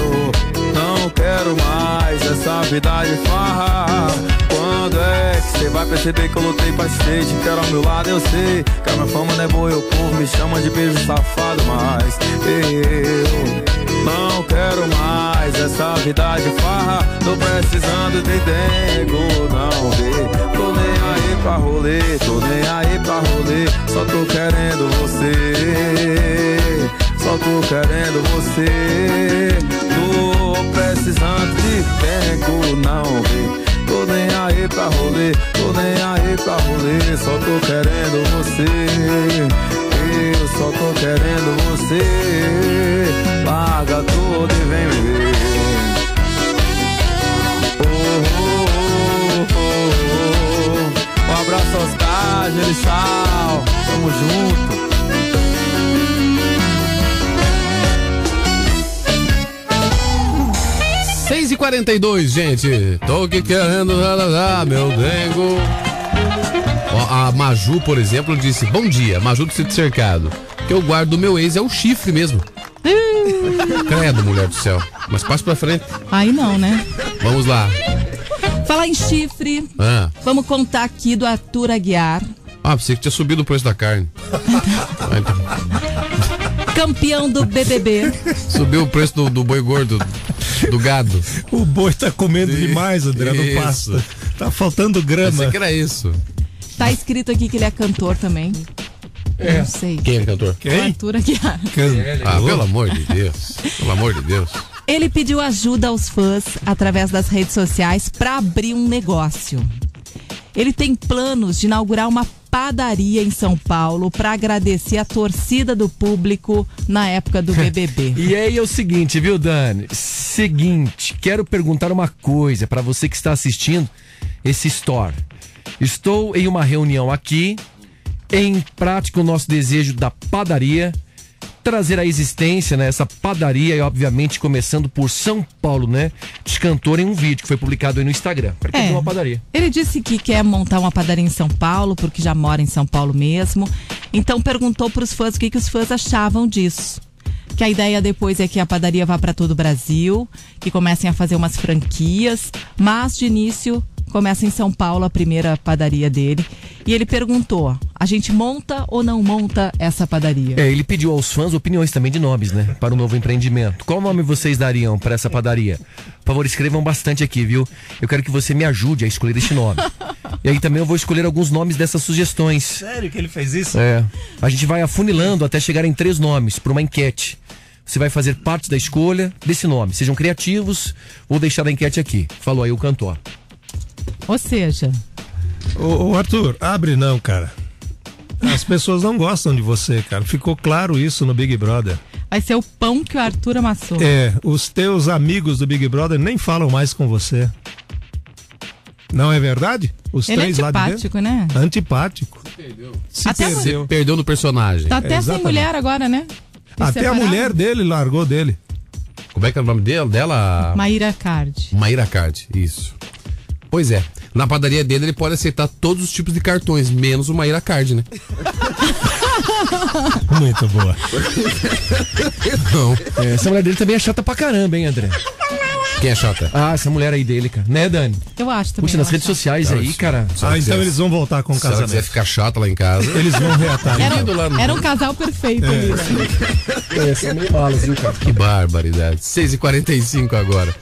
eu não quero mais essa vida de farra. Quando é que você vai perceber que eu lutei pra ter, te quero ao meu lado, eu sei que a minha fama não é boa e o povo me chama de beijo safado, mas eu não quero mais essa vida de farra. Tô precisando de dengo, não vê. Tô nem aí pra rolê, tô nem aí pra rolê. Só tô querendo você. Só tô querendo você. Tô precisando de dengo, não vê. Tô nem aí pra rolê, tô nem aí pra rolê. Só tô querendo você. Eu só tô querendo você. Larga tudo e vem me ver. Oh, oh, oh. Um abraço aos caras, Gelisal. Tamo junto. Seis e 42 gente. Tô aqui querendo meu dengo. A Maju, por exemplo, disse: Bom dia, Maju do Sítio Cercado. Que eu guardo do meu ex é o chifre mesmo. Credo, mulher do céu. Mas passe pra frente. Aí não, né? Vamos lá. Falar em chifre, Ah, vamos contar aqui do Arthur Aguiar, ah pensei que tinha subido o preço da carne. Ah, então. campeão do BBB. Subiu o preço do, do boi gordo, do gado. O boi tá comendo demais, André, Isso. pasto. Tá faltando grama. Pensei que era isso. Tá escrito aqui que ele é cantor também. É. Não sei. Quem é cantor? O Arthur Aguiar. Ah, pelo amor de Deus. Pelo amor de Deus. Ele pediu ajuda aos fãs através das redes sociais para abrir um negócio. Ele tem planos de inaugurar uma padaria em São Paulo para agradecer a torcida do público na época do BBB. E aí é o seguinte, viu, Dani? Seguinte, quero perguntar uma coisa para você que está assistindo esse store. Estou em uma reunião aqui, em prática o nosso desejo da padaria, trazer à existência né, essa padaria e obviamente começando por São Paulo, né? De cantor em um vídeo que foi publicado aí no Instagram. Para que É. uma padaria. Ele disse que quer montar uma padaria em São Paulo, porque já mora em São Paulo mesmo. Então perguntou para os fãs o que, que os fãs achavam disso. Que a ideia depois é que a padaria vá para todo o Brasil, que comecem a fazer umas franquias, mas de início começa em São Paulo a primeira padaria dele. E ele perguntou: a gente monta ou não monta essa padaria? É, ele pediu aos fãs opiniões também de nomes, né? Para o novo empreendimento. Qual nome vocês dariam para essa padaria? Por favor, escrevam bastante aqui, viu? Eu quero que você me ajude a escolher este nome. E aí também eu vou escolher alguns nomes dessas sugestões. Sério que ele fez isso? É. A gente vai afunilando até chegar em três nomes para uma enquete. Você vai fazer parte da escolha desse nome. Sejam criativos. Vou deixar a enquete aqui. Falou aí o cantor. Ou seja, Ô, ô, Arthur, abre não, cara. As pessoas não gostam de você, cara. Ficou claro isso no Big Brother. vai ser o pão que o Arthur amassou. É, os teus amigos do Big Brother nem falam mais com você. Não é verdade? Os Ele é três lá de antipático, dentro? né? Antipático. Se Até a perdeu. Perdeu no personagem. Tá até sem Exatamente. mulher agora, né? E Até a separado. mulher dele largou dele. Como é que é o nome dela? dela? Maíra Card. Maíra Card, isso. Pois é. Na padaria dele ele pode aceitar todos os tipos de cartões, menos o Maíra Card, né? Muito boa. Não. É, essa mulher dele também é chata pra caramba, hein, André? Quem é chata? Ah, essa mulher aí dele, cara. Né, Dani? Eu acho também. Puxa, nas redes acho. sociais aí, cara. Ah, então quiser- eles vão voltar com o Se ela quiser casamento. ficar chata lá em casa. Eles vão reatar. Era, um, era um casal perfeito ali, né? É, são meio malas, viu, cara? Que barbaridade. 6h45 agora.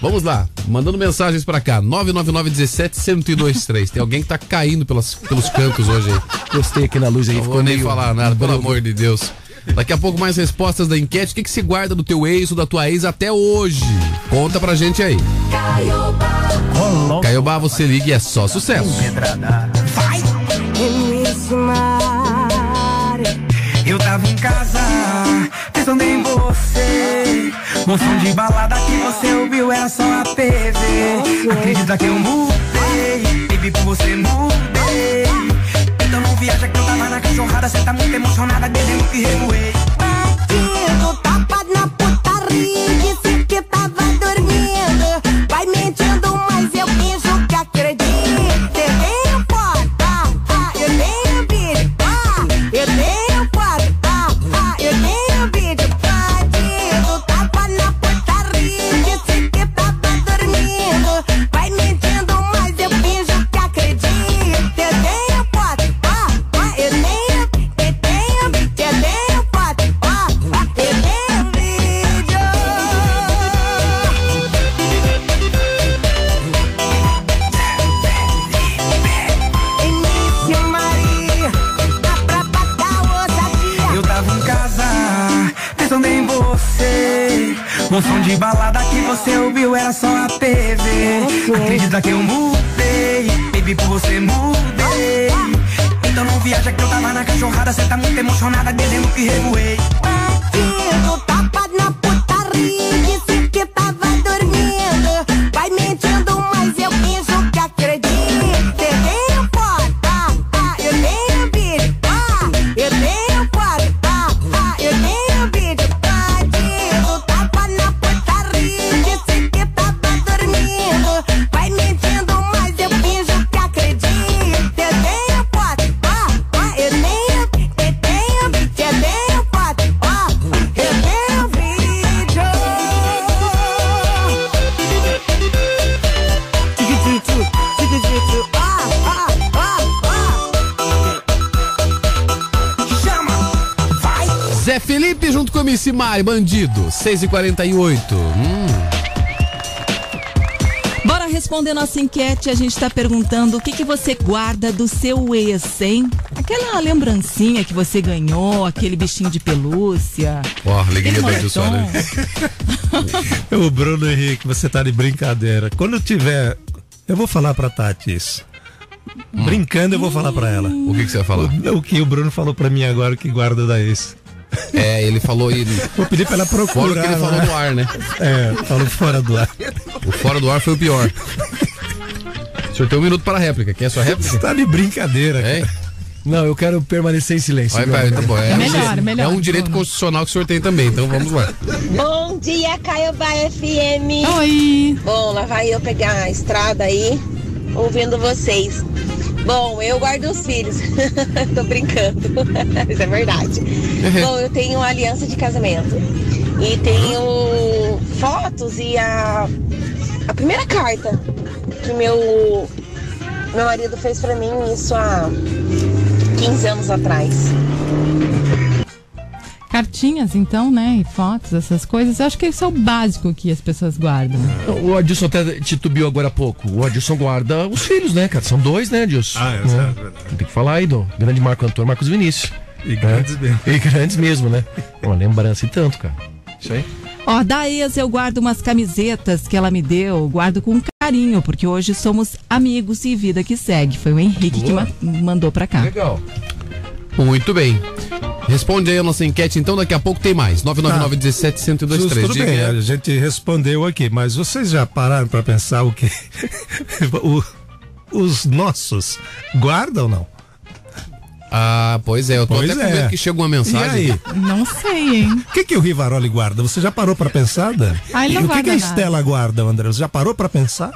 Vamos lá, mandando mensagens pra cá. 999-17-1023. Tem alguém que tá caindo pelas, pelos cantos hoje aí. Gostei aqui na luz aí. Não ficou vou nem meio- falar nada, pelo amor de Deus. Daqui a pouco mais respostas da enquete. O que, que se guarda do teu ex ou da tua ex até hoje? Conta pra gente aí. Caiobá, você liga e é só sucesso. Eu tava em casa, pensando em você. Um som de balada que você ouviu era só a TV. Acredita que eu mudei, baby, por você mudei. Então não viaja que eu tava na cachorrada, cê tá muito emocionada, dizendo que revoei. Bandido, tapa na putaria, disse que tava dormindo. Com o MC Mari, bandido. 6h48. Hum. Bora responder nossa enquete, a gente está perguntando o que, que você guarda do seu ex, hein? Aquela lembrancinha que você ganhou, aquele bichinho de pelúcia. Ó, alegria aquele da moletom. Gilson. O Bruno Henrique, você tá de brincadeira. Quando eu tiver. Eu vou falar pra Tati isso. Brincando, eu vou falar pra ela. O que, que você vai falar? O, o que o Bruno falou pra mim agora que guarda da ex. É, ele falou e. Vou pedir pra ela Fora o procurar. que ele falou né? no ar, né? É, falou fora do ar. O fora do ar foi o pior. O senhor tem um minuto para a réplica. Quer a sua réplica? Você tá de brincadeira, É? Não, eu quero permanecer em silêncio. Vai, vai, tá bom. É, É um melhor, direito- melhor, É um direito constitucional que o senhor tem também, então vamos lá. Bom dia, Caiobá FM. Oi. Bom, lá vai eu pegar a estrada aí, ouvindo vocês. Bom, eu guardo os filhos. Tô brincando. Isso é verdade. Bom, eu tenho uma aliança de casamento. E tenho fotos e a, a primeira carta que meu, meu marido fez pra mim, isso há 15 anos atrás. Cartinhas, então, né? E fotos, essas coisas. Eu acho que isso é o básico que as pessoas guardam. O Adilson até titubeou agora há pouco. O Adilson guarda os filhos, né, cara? São dois, né, Adilson? Ah, é, Né? é verdade. Tem que falar aí do grande Marco Antônio Marcos Vinícius. E grandes mesmo. E grandes mesmo, né? Uma lembrança e tanto, cara. Isso aí. Ó, da ex eu guardo umas camisetas que ela me deu, guardo com carinho, porque hoje somos amigos e vida que segue. Foi o Henrique que ma- mandou pra cá. Legal. Muito bem. Responde aí a nossa enquete, então daqui a pouco tem mais. 999 17 1023 Justo, tudo Diga bem, aí. a gente respondeu aqui, mas vocês já pararam pra pensar o que o- os nossos guardam ou não? Ah, pois é, eu tô Pois até com é. medo que chegue uma mensagem. E aí? Não sei, hein? O que, que o Rivaroli guarda? Você já parou pra pensar, Dani? Ah, ele não e o que, que a. Estela guarda, André? Você já parou pra pensar?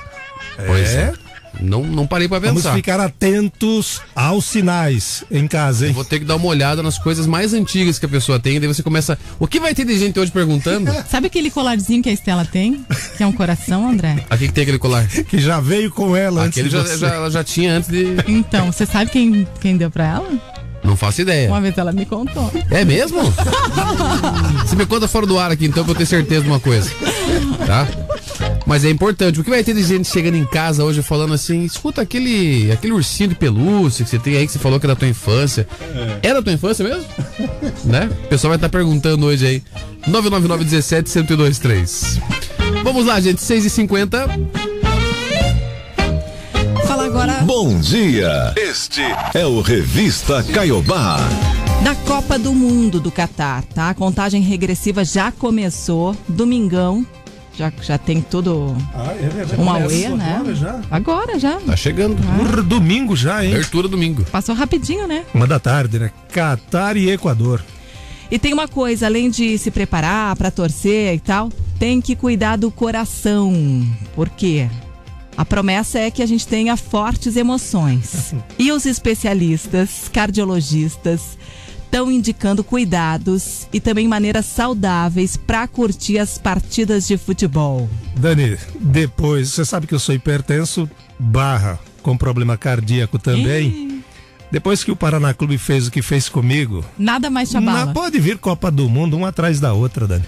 Pois é. Não, não parei pra Vamos pensar. ficar atentos aos sinais em casa, hein? Vou ter que dar uma olhada nas coisas mais antigas que a pessoa tem, daí você começa. O que vai ter de gente hoje perguntando? Sabe aquele colarzinho que a Estela tem? Que é um coração, André? Aqui que tem aquele colar. Que já veio com ela antes Aquele de já, já, ela já tinha antes de. Então, você sabe quem, quem deu pra ela? Não faço ideia. Uma vez ela me contou. É mesmo? Você me conta fora do ar aqui, então, pra eu ter certeza de uma coisa. Tá? Mas é importante. O que vai ter de gente chegando em casa hoje falando assim: escuta aquele, aquele ursinho de pelúcia que você tem aí que você falou que é da tua infância. É da tua infância mesmo? né? O pessoal vai estar perguntando hoje aí. 999 17 1023. Vamos lá, gente. 6h50. Fala agora Bom dia. Este é o Revista Caiobá. da Copa do Mundo do Catar, tá? A contagem regressiva já começou. Domingão. Já, já tem tudo Ah, é verdade. um auê, né? agora já? Agora já. Tá chegando. Porra, domingo já, hein? Abertura domingo. Passou rapidinho, né? Uma da tarde, né? Catar e Equador. E tem uma coisa, além de se preparar pra torcer e tal, tem que cuidar do coração. Por quê? A promessa é que a gente tenha fortes emoções. E os especialistas, cardiologistas, estão indicando cuidados e também maneiras saudáveis para curtir as partidas de futebol. Dani, depois, você sabe que eu sou hipertenso, barra, com problema cardíaco também. Depois que o Paraná Clube fez o que fez comigo, Nada mais não pode vir Copa do Mundo uma atrás da outra, Dani.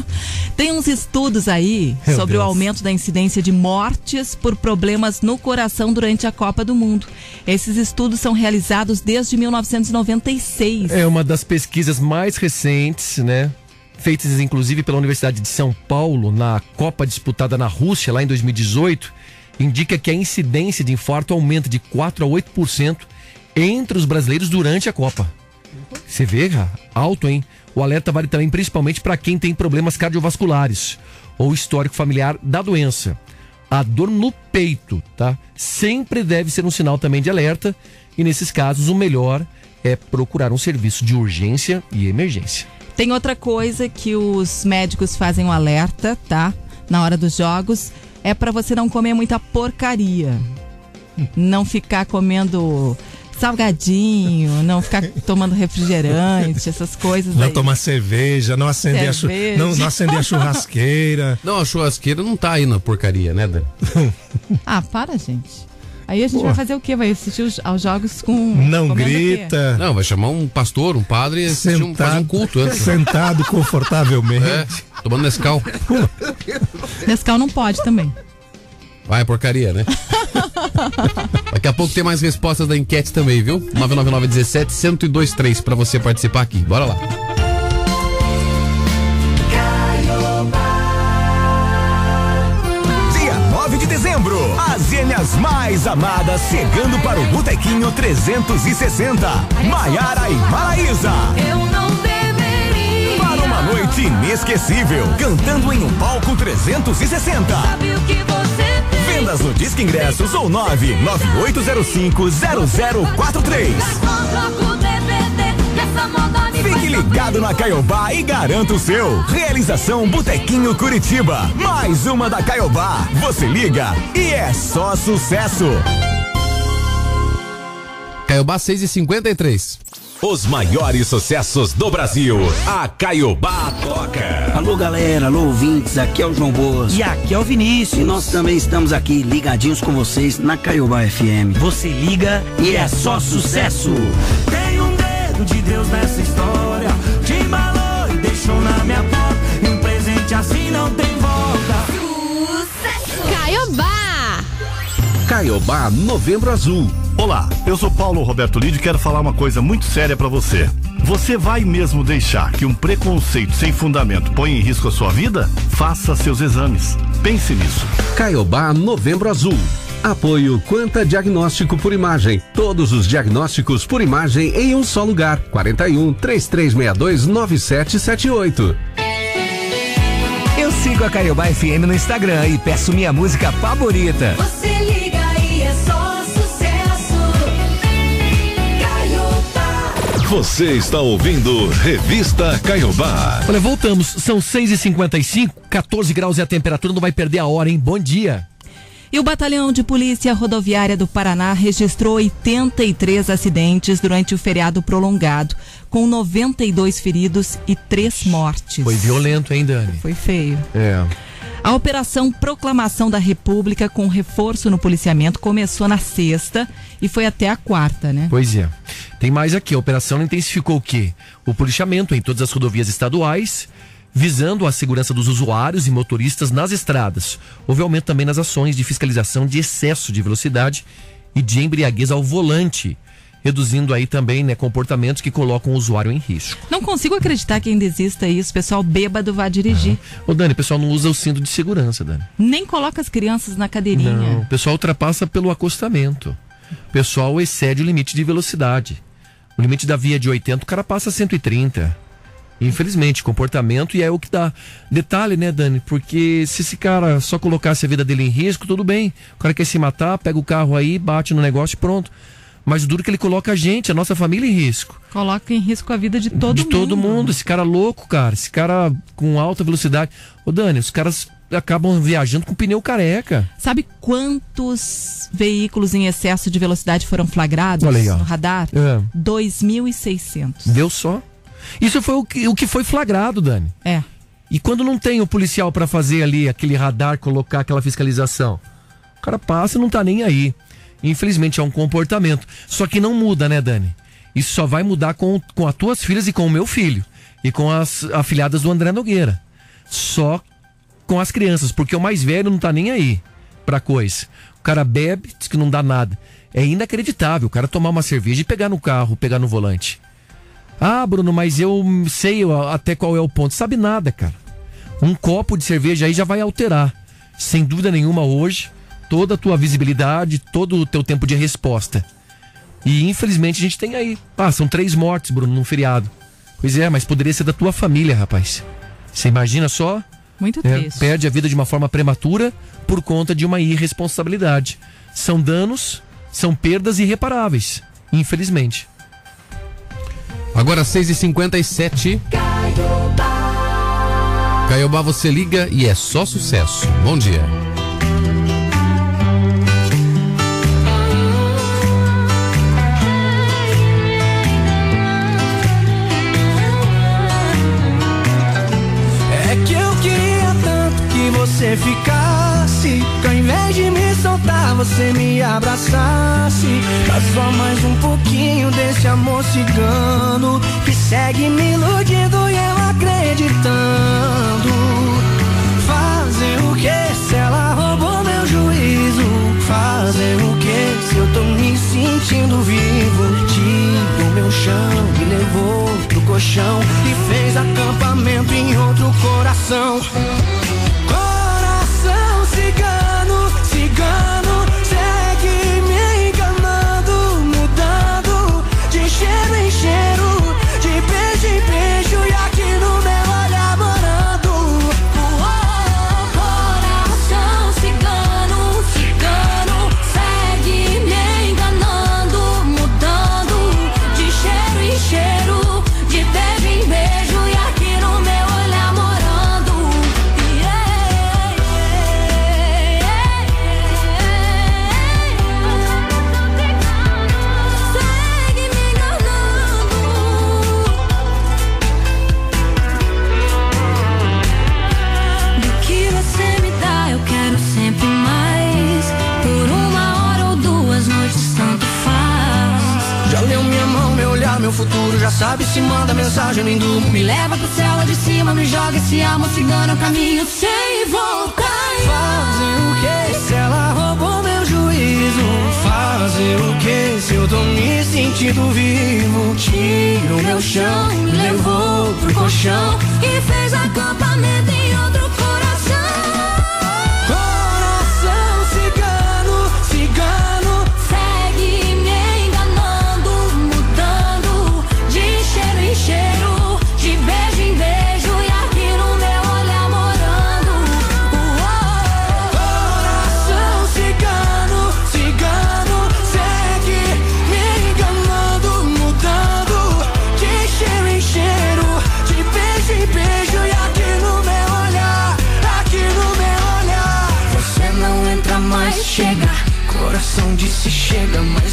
Tem uns estudos aí Meu sobre o Deus. aumento da incidência de mortes por problemas no coração durante a Copa do Mundo. Esses estudos são realizados desde 1996. É uma das pesquisas mais recentes, né? Feitas inclusive pela Universidade de São Paulo na Copa disputada na Rússia lá em 2018, indica que a incidência de infarto aumenta de 4 a 8% entre os brasileiros durante a Copa. Você vê, cara? Alto, hein? O alerta vale também principalmente para quem tem problemas cardiovasculares ou histórico familiar da doença. A dor no peito, tá? Sempre deve ser um sinal também de alerta e nesses casos o melhor é procurar um serviço de urgência e emergência. Tem outra coisa que os médicos fazem um alerta, tá? Na hora dos jogos, é para você não comer muita porcaria. Não ficar comendo salgadinho, não ficar tomando refrigerante, essas coisas Não aí. tomar cerveja, não acender, a, Cerveja. não, não acender a churrasqueira. Não, a churrasqueira não tá aí na porcaria, né, Dani? Ah, para, gente. Aí a gente Pô. vai fazer o quê? Vai assistir os, aos jogos com. Não grita. Não, vai chamar um pastor, um padre e assistir um, fazer um culto antes. Sentado confortavelmente. É, tomando Nescau. Nescau não pode também. Vai, porcaria, né? Daqui a pouco tem mais respostas da enquete também, viu? 999 17 1023 pra você participar aqui. Bora lá. Dia 9 de dezembro, as gêmeas mais amadas chegando para o Botequinho 360. Maiara e Maraísa. Eu não deveria. Para uma noite inesquecível, cantando em um palco 360. Sabe o que você? Vendas no Disque Ingressos ou 998050043. Coloca o DVD nessa moda me Fique ligado na Caiobá e garanta o seu. Realização Botequinho Curitiba. Mais uma da Caiobá. Você liga e é só sucesso. Caiobá 6 e 53. Os maiores sucessos do Brasil. A Caiobá toca. Alô galera, alô ouvintes, aqui é o João Boas. E aqui é o Vinícius. E nós também estamos aqui ligadinhos com vocês na Caiobá FM. Você liga E é só sucesso. Tem um dedo de Deus nessa história. Te embalou e deixou na minha porta. E um presente assim não tem volta. Caiobá. Caiobá Novembro Azul. Olá, eu sou Paulo Roberto Lídio e quero falar uma coisa muito séria pra você. Você vai mesmo deixar que um preconceito sem fundamento ponha em risco a sua vida? Faça seus exames. Pense nisso. Caiobá Novembro Azul. Apoio Quanta Diagnóstico por Imagem. Todos os diagnósticos por imagem em um só lugar. 41 3362 9778. Eu sigo a Caiobá FM no Instagram e peço minha música favorita. Você Você está ouvindo Revista Caiobá. Olha, voltamos. São 6h55, 14 graus é a temperatura, não vai perder a hora, hein? Bom dia. E o Batalhão de Polícia Rodoviária do Paraná registrou 83 acidentes durante o feriado prolongado, com 92 feridos e 3 mortes. Foi violento, hein, Dani? Foi feio. É. A Operação Proclamação da República, com reforço no policiamento, começou na sexta e foi até a quarta, né? Pois é. Tem mais aqui. A operação intensificou o quê? O policiamento em todas as rodovias estaduais, visando a segurança dos usuários e motoristas nas estradas. Houve aumento também nas ações de fiscalização de excesso de velocidade e de embriaguez ao volante, reduzindo aí também né, comportamentos que colocam o usuário em risco. Não consigo acreditar que ainda exista isso. Pessoal bêbado vai dirigir. Ô Dani, o pessoal não usa o cinto de segurança, Dani. Nem coloca as crianças na cadeirinha. Não, o pessoal ultrapassa pelo acostamento. O pessoal excede o limite de velocidade. O limite da via é de 80, o cara passa 130. Infelizmente, comportamento e é o que dá. Detalhe, né, Dani? Porque se esse cara só colocasse a vida dele em risco, tudo bem. O cara quer se matar, pega o carro aí, bate no negócio e pronto. Mas o duro é que ele coloca a gente, a nossa família em risco. Coloca em risco a vida de todo de mundo. todo mundo. Esse cara louco, cara. Esse cara com alta velocidade. Ô, Dani, os caras acabam viajando com pneu careca. Sabe quantos veículos em excesso de velocidade foram flagrados Olha no radar? É. 2.600. Deu só. Isso foi o que, o que foi flagrado, Dani. É. E quando não tem o policial pra fazer ali aquele radar, colocar aquela fiscalização, o cara passa e não tá nem aí. Infelizmente é um comportamento. Só que não muda, né, Dani? Isso só vai mudar com, com as tuas filhas e com o meu filho. E com as afilhadas do André Nogueira. Só com as crianças, porque o mais velho não tá nem aí pra coisa. O cara bebe, diz que não dá nada. É inacreditável o cara tomar uma cerveja e pegar no carro, pegar no volante. Ah, Bruno, mas eu sei até qual é o ponto. Sabe nada, cara. Um copo de cerveja aí já vai alterar. Sem dúvida nenhuma hoje, toda a tua visibilidade, todo o teu tempo de resposta. E infelizmente a gente tem aí. Ah, são três mortes, Bruno, num feriado. Pois é, mas poderia ser da tua família, rapaz. Você imagina só? Muito É, triste. perde a vida de uma forma prematura por conta de uma irresponsabilidade. São danos, são perdas irreparáveis, infelizmente. Agora 6h57. Caiobá, você liga e é só sucesso. Bom dia. você ficasse, que ao invés de me soltar, você me abraçasse. Mas só mais um pouquinho desse amor cigano que segue me iludindo e eu acreditando. Fazer o que se ela roubou meu juízo? Fazer o que se eu tô me sentindo vivo? Tirou meu chão e levou pro colchão e fez acampamento em outro coração. Cigano, cigano, já sabe se manda mensagem, nem durmo. Me leva pro céu lá de cima, me joga esse alma cigana, caminho sem voltar. Fazer o que se ela roubou meu juízo? Fazer o que se eu tô me sentindo vivo? Tira o meu chão, me levou pro colchão E fez acampamento em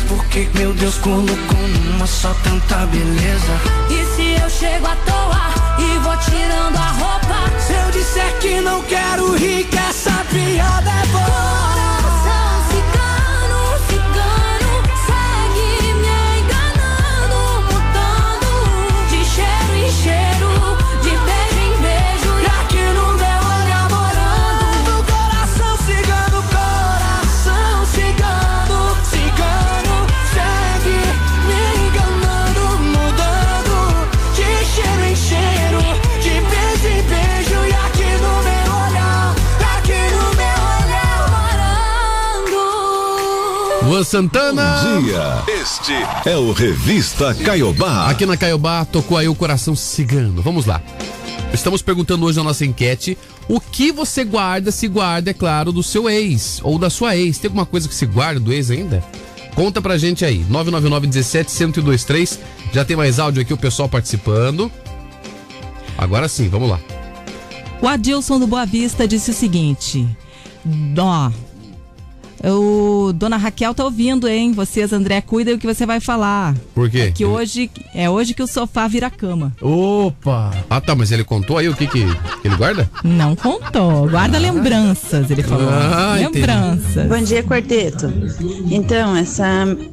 chega, mas por que meu Deus colocou numa só tanta beleza? E se eu chego à toa e vou tirando a roupa? Se eu disser que não quero rir, que essa piada é boa. Santana. Bom dia. Este é o Revista Caiobá. Aqui na Caiobá tocou aí o coração cigano. Vamos lá. Estamos perguntando hoje na nossa enquete o que você guarda, se guarda, é claro, do seu ex ou da sua ex. Tem alguma coisa que se guarda do ex ainda? Conta pra gente aí. 999 17 1023. Já tem mais áudio aqui, o pessoal participando. Agora sim, vamos lá. O Adilson do Boa Vista disse o seguinte: Ó, o Dona Raquel tá ouvindo, hein? Vocês, André, cuida o que você vai falar. Por quê? É que hoje é hoje que o sofá vira cama. Opa! Ah, tá, mas ele contou aí o que, que, que ele guarda? Não contou. Guarda lembranças, ele falou. Ah, entendi. lembranças. Bom dia, quarteto. Então, essa,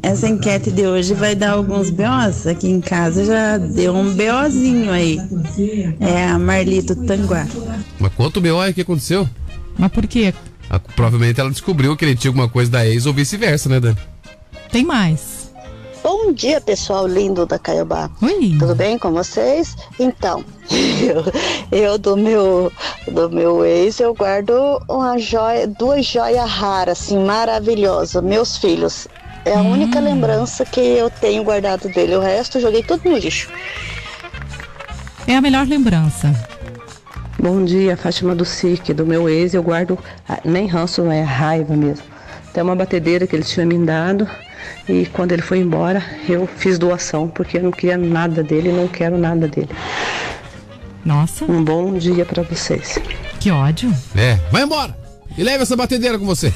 essa enquete de hoje vai dar alguns BOs. Aqui em casa já deu um BOzinho aí. É a Marlito Tanguá. Mas conta o meu aí, o que aconteceu? Mas por quê? Provavelmente ela descobriu que ele tinha alguma coisa da ex ou vice-versa, né, Dan? Tem mais. Bom dia, pessoal lindo da Caiobá. Oi. Tudo bem com vocês? Então, eu, eu do meu do meu ex eu guardo uma joia, duas joias raras, assim, maravilhosas. Meus filhos. É a única lembrança que eu tenho guardado dele. O resto eu joguei tudo no lixo. É a melhor lembrança. Bom dia, Fátima do SIC, do meu ex, eu guardo ah, nem ranço, é raiva mesmo. Tem uma batedeira que ele tinha me dado e quando ele foi embora eu fiz doação porque eu não queria nada dele, não quero nada dele. Nossa. Um bom dia pra vocês. Que ódio. É, vai embora! E leve essa batedeira com você.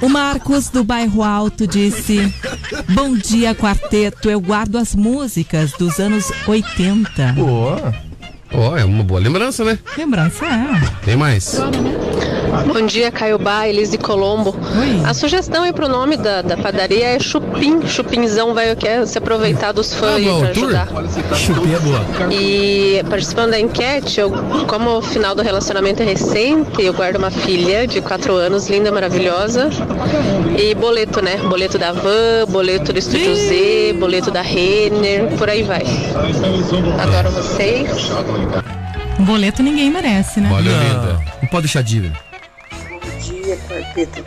O Marcos do Bairro Alto disse: Bom dia, quarteto. Eu guardo as músicas dos anos 80. Ó, é uma boa lembrança, né? Lembrança é. Tem mais. Bom dia, Caiobá, Elise Colombo. A sugestão aí pro nome da, da padaria é Chupim. Chupinzão vai o quê? Se aproveitar dos fãs aí pra ajudar. Chupim é boa. E participando da enquete, eu, como o final do relacionamento é recente, eu guardo uma filha de 4 anos, linda, maravilhosa. E boleto, né? Boleto da Van, boleto do Estúdio Z, boleto da Renner, por aí vai. Adoro vocês. Boleto ninguém merece, né? Olha, não, linda. Não pode deixar dívida. Quarteto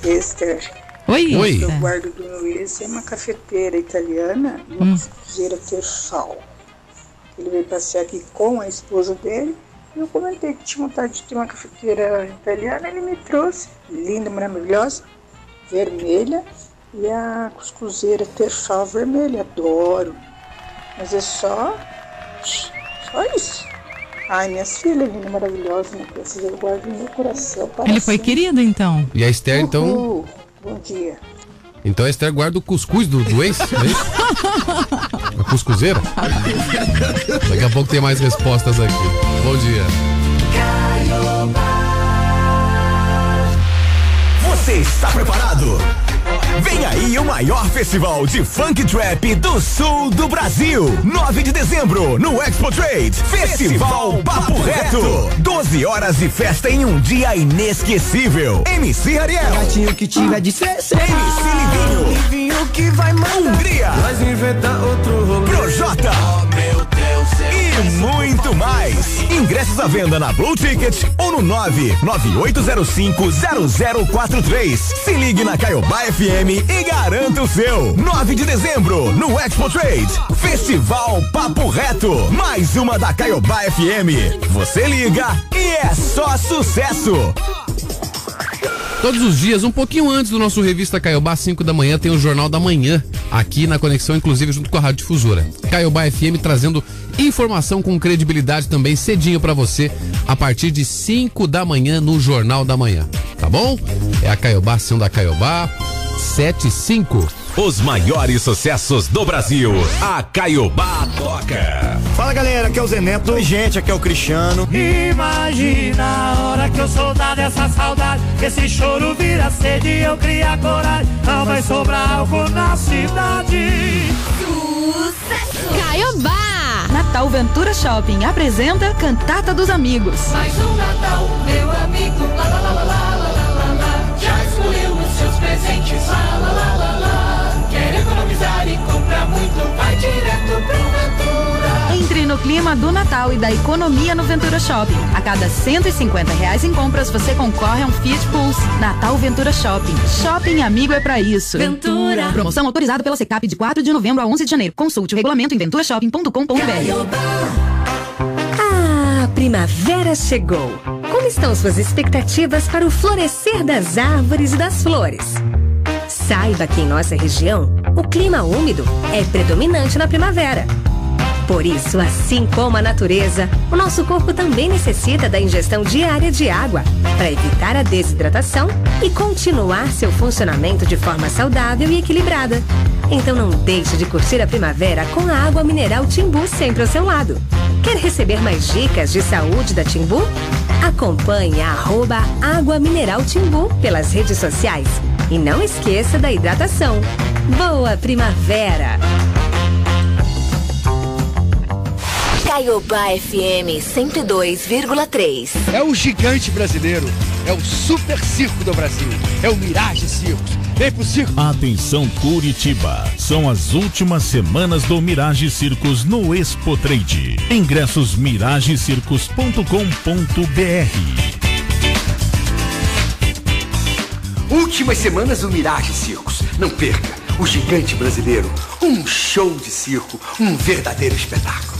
Kester. Oi, Oi. Eu Esther. guardo do ex é uma cafeteira italiana e uma Hum. costureira Tersal. Ele veio passear aqui com a esposa dele. e Eu comentei que tinha vontade de ter uma cafeteira italiana, ele me trouxe. Linda, maravilhosa, vermelha. E a cuscuzeira Tersal vermelha, adoro. Mas é só. Só isso. Ai, minhas filhas, linda, maravilhosa, não precisa, eu guardo no meu coração. para Ele foi sempre. querido, então. E a Esther, então. Uhul. Bom dia. Então a Esther guarda o cuscuz do, do ex? É? A cuscuzeira? Daqui a pouco tem mais respostas aqui. Bom dia. Você está preparado? Vem aí o maior festival de funk trap do sul do Brasil. 9 de dezembro, no Expo Trade. Festival Papo Reto. 12 horas de festa em um dia inesquecível. MC Ariel. Gatinho que tiver de CC. MC Livinho. Livinho que vai mandar. Hungria. Nós inventar outro rolê. Projota. E muito mais. Ingressos à venda na Blue Ticket ou no 998050043. Se ligue na Caiobá FM e garanta o seu. 9 de dezembro, no Expo Trade. Festival Papo Reto. Mais uma da Caiobá FM. Você liga e é só sucesso. Todos os dias, um pouquinho antes do nosso Revista Caiobá, 5 da manhã, tem o Jornal da Manhã, aqui na Conexão, inclusive junto com a Rádio Difusora. Caiobá FM trazendo informação com credibilidade também cedinho pra você, a partir de 5 da manhã no Jornal da Manhã. Tá bom? É a Caiobá, ação da Caiobá, 75. Os maiores sucessos do Brasil. A Caiobá toca. Fala galera, aqui é o Zé Neto. Oi, gente, aqui é o Cristiano. Imagina a hora que eu sou dado essa saudade. Esse choro vira sede e eu cria coragem. Não vai sobrar algo na cidade. Sucesso! Caiobá! Natal Ventura Shopping apresenta Cantata dos Amigos. Mais um Natal, meu amigo. Lá, lá, lá, lá, lá, lá, lá, Já escolheu os seus presentes. Lá, lá, lá, lá, lá Quer economizar e comprar muito no clima do Natal e da economia no Ventura Shopping. A cada 150 reais em compras, você concorre a um Fiat Pulse. Natal Ventura Shopping. Shopping amigo é pra isso. Ventura. Promoção autorizada pela Secap de 4 de novembro a 11 de janeiro. Consulte o regulamento em venturashopping.com.br. Ah, a primavera chegou. Como estão suas expectativas para o florescer das árvores e das flores? Saiba que em nossa região, o clima úmido é predominante na primavera. Por isso, assim como a natureza, o nosso corpo também necessita da ingestão diária de água para evitar a desidratação e continuar seu funcionamento de forma saudável e equilibrada. Então não deixe de curtir a primavera com a água mineral Timbu sempre ao seu lado. Quer receber mais dicas de saúde da Timbu? Acompanhe a Água Mineral Timbu pelas redes sociais. E não esqueça da hidratação. Boa primavera! Caiobá FM 102,3. É o gigante brasileiro. É o super circo do Brasil. É o Mirage Circos. Vem pro circo. Atenção Curitiba, são as últimas semanas do Mirage Circos no Expo Trade. Ingressos miragecircos.com.br. Últimas semanas do Mirage Circos. Não perca. O gigante brasileiro. Um show de circo. Um verdadeiro espetáculo.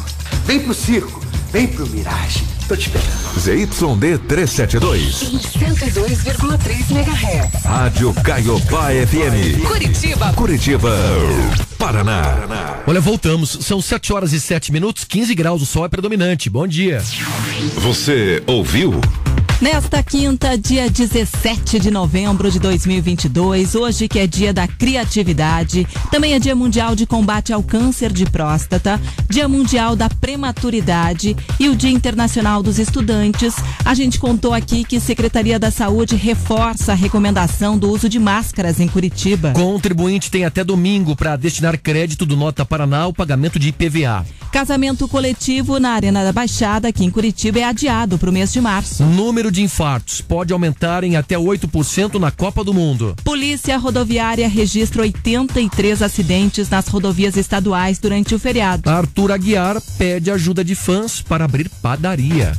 Vem pro circo. Vem pro Mirage. Tô te esperando. ZYD 372. Em 102,3 MHz. Rádio Caiobá FM. Curitiba. Curitiba. Paraná. Olha, voltamos. São 7 horas e 7 minutos, 15 graus. O sol é predominante. Bom dia. Você ouviu? Nesta quinta, dia 17 de novembro de 2022, hoje que é dia da criatividade, também é dia mundial de combate ao câncer de próstata, dia mundial da prematuridade e o dia internacional dos estudantes. A gente contou aqui que Secretaria da Saúde reforça a recomendação do uso de máscaras em Curitiba. Contribuinte tem até domingo para destinar crédito do Nota Paraná ao pagamento de IPVA. Casamento coletivo na Arena da Baixada, aqui em Curitiba, é adiado para o mês de março. Número de infartos pode aumentar em até 8% na Copa do Mundo. Polícia Rodoviária registra 83 acidentes nas rodovias estaduais durante o feriado. Arthur Aguiar pede ajuda de fãs para abrir padaria.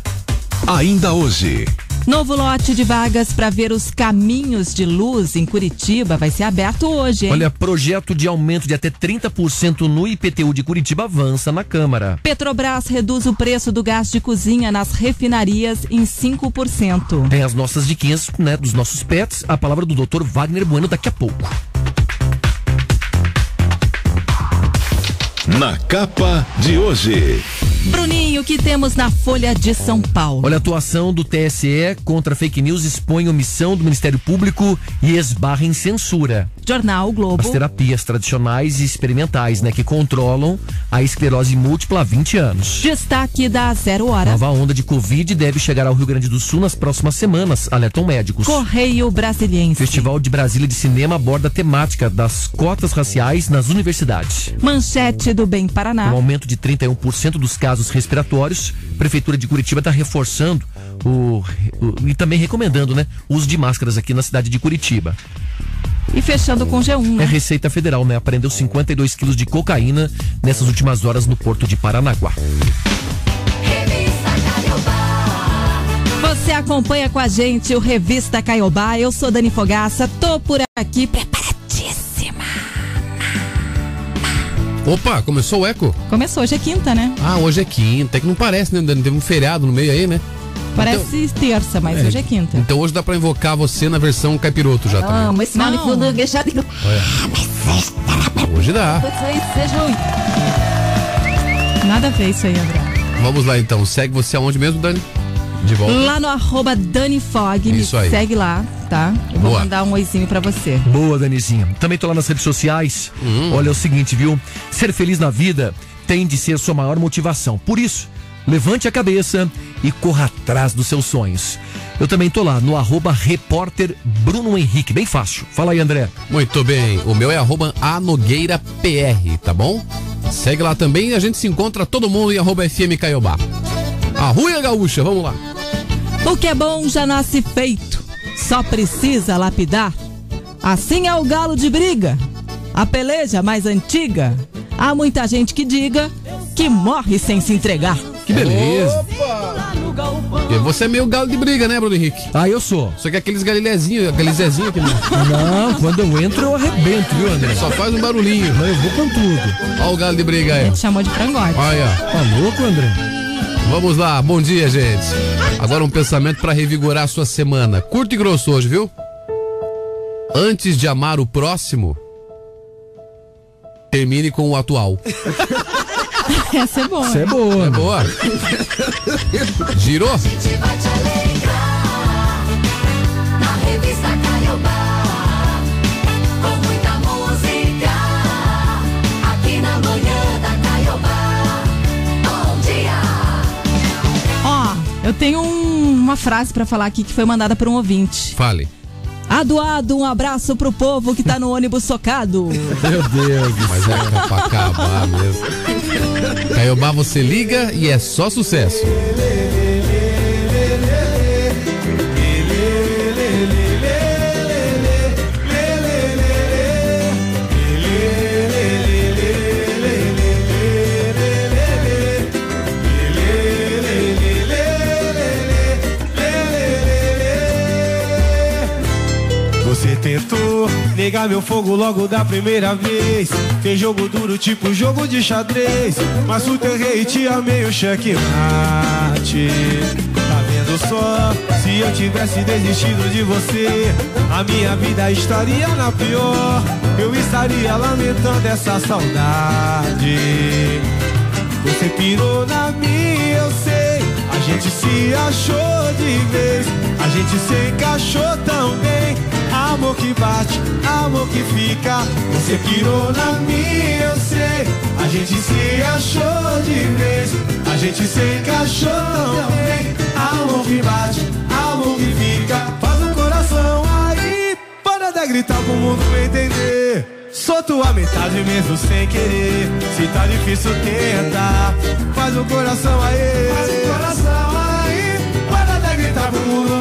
Ainda hoje. Novo lote de vagas para ver os caminhos de luz em Curitiba vai ser aberto hoje, hein? Olha, projeto de aumento de até 30% no IPTU de Curitiba avança na Câmara. Petrobras reduz o preço do gás de cozinha nas refinarias em 5%. Tem as nossas diquinhas, né, dos nossos pets. A palavra do Dr. Wagner Bueno daqui a pouco. Na capa de hoje. Bruninho, o que temos na Folha de São Paulo? Olha, a atuação do TSE contra fake news expõe omissão do Ministério Público e esbarra em censura. Jornal Globo. As terapias tradicionais e experimentais, né, que controlam a esclerose múltipla há 20 anos. Destaque da Zero Hora. Nova onda de Covid deve chegar ao Rio Grande do Sul nas próximas semanas, alertam médicos. Correio Brasiliense. Festival de Brasília de Cinema aborda a temática das cotas raciais nas universidades. Manchete do Bem Paraná. Com aumento de 31% dos casos respiratórios, Prefeitura de Curitiba está reforçando o, o- e também recomendando, né, o uso de máscaras aqui na cidade de Curitiba. E fechando com G1, É né? Receita Federal, né? Apreendeu 52 quilos de cocaína nessas últimas horas no porto de Paranaguá. Você acompanha com a gente o Revista Caiobá. Eu sou Dani Fogaça, tô por aqui preparadíssima. Opa, começou o eco? Começou, hoje é quinta, né? Ah, hoje é quinta. É que não parece, né, Dani? Teve um feriado no meio aí, né? Parece terça, mas É. hoje é quinta. Então hoje dá pra invocar você na versão caipiroto já também. Amo esse mal fundo já digo. Hoje dá. Nada a ver isso aí, André. Vamos lá então. Segue você aonde mesmo, Dani? De volta. Lá no arroba Dani Fog, Isso me aí. segue lá, tá? Eu vou Boa. mandar um oizinho pra você. Boa, Danizinha. Também tô lá nas redes sociais. Olha, é o seguinte, viu? Ser feliz na vida tem de ser sua maior motivação. Por isso, levante a cabeça e corra atrás dos seus sonhos. Eu também tô lá no arroba repórter Bruno Henrique. Bem fácil. Fala aí, André. Muito bem. O meu é arroba anogueirapr, tá bom? Segue lá também e a gente se encontra todo mundo em arroba FM Caiobá. Arruia Gaúcha, vamos lá. O que é bom já nasce feito, só precisa lapidar. Assim é o galo de briga, a peleja mais antiga. Há muita gente que diga que morre sem se entregar. Que beleza. E Você é meio galo de briga, né, Bruno Henrique? Ah, eu sou. Só que aqueles galilezinhos, aqueles zezinhos aquele... Não, quando eu entro eu arrebento, viu, André? Só faz um barulhinho. Não, eu vou com tudo. Olha o galo de briga aí. Ele chamou de frangote. Olha. Tá louco, André? Vamos lá, bom dia, gente. Agora um pensamento pra revigorar a sua semana. Curto e grosso hoje, viu? Antes de amar o próximo, termine com o atual. Essa é boa. Isso é boa. É boa. Girou? Na revista tenho um- uma frase pra falar aqui que foi mandada por um ouvinte. Fale. Adoado, um abraço pro povo que tá no ônibus socado. Meu Deus Mas é pra acabar mesmo. Caiobá, você liga e é só sucesso. Tentou negar meu fogo logo da primeira vez. Fez jogo duro, tipo jogo de xadrez. Mas o teu te amei o checkmate. Tá vendo só? Se eu tivesse desistido de você, a minha vida estaria na pior. Eu estaria lamentando essa saudade. Você pirou na minha, eu sei. A gente se achou de vez. gente se encaixou tão bem. Amor que bate, amor que fica. Você pirou na minha, eu sei. A gente se achou de vez. A gente se encaixou tão bem. Amor que bate, amor que fica. Faz o coração aí. Para de gritar pro mundo entender. Sou tua metade mesmo sem querer. Se tá difícil, tenta. Faz o coração aí. Faz o coração aí. Para de gritar pro mundo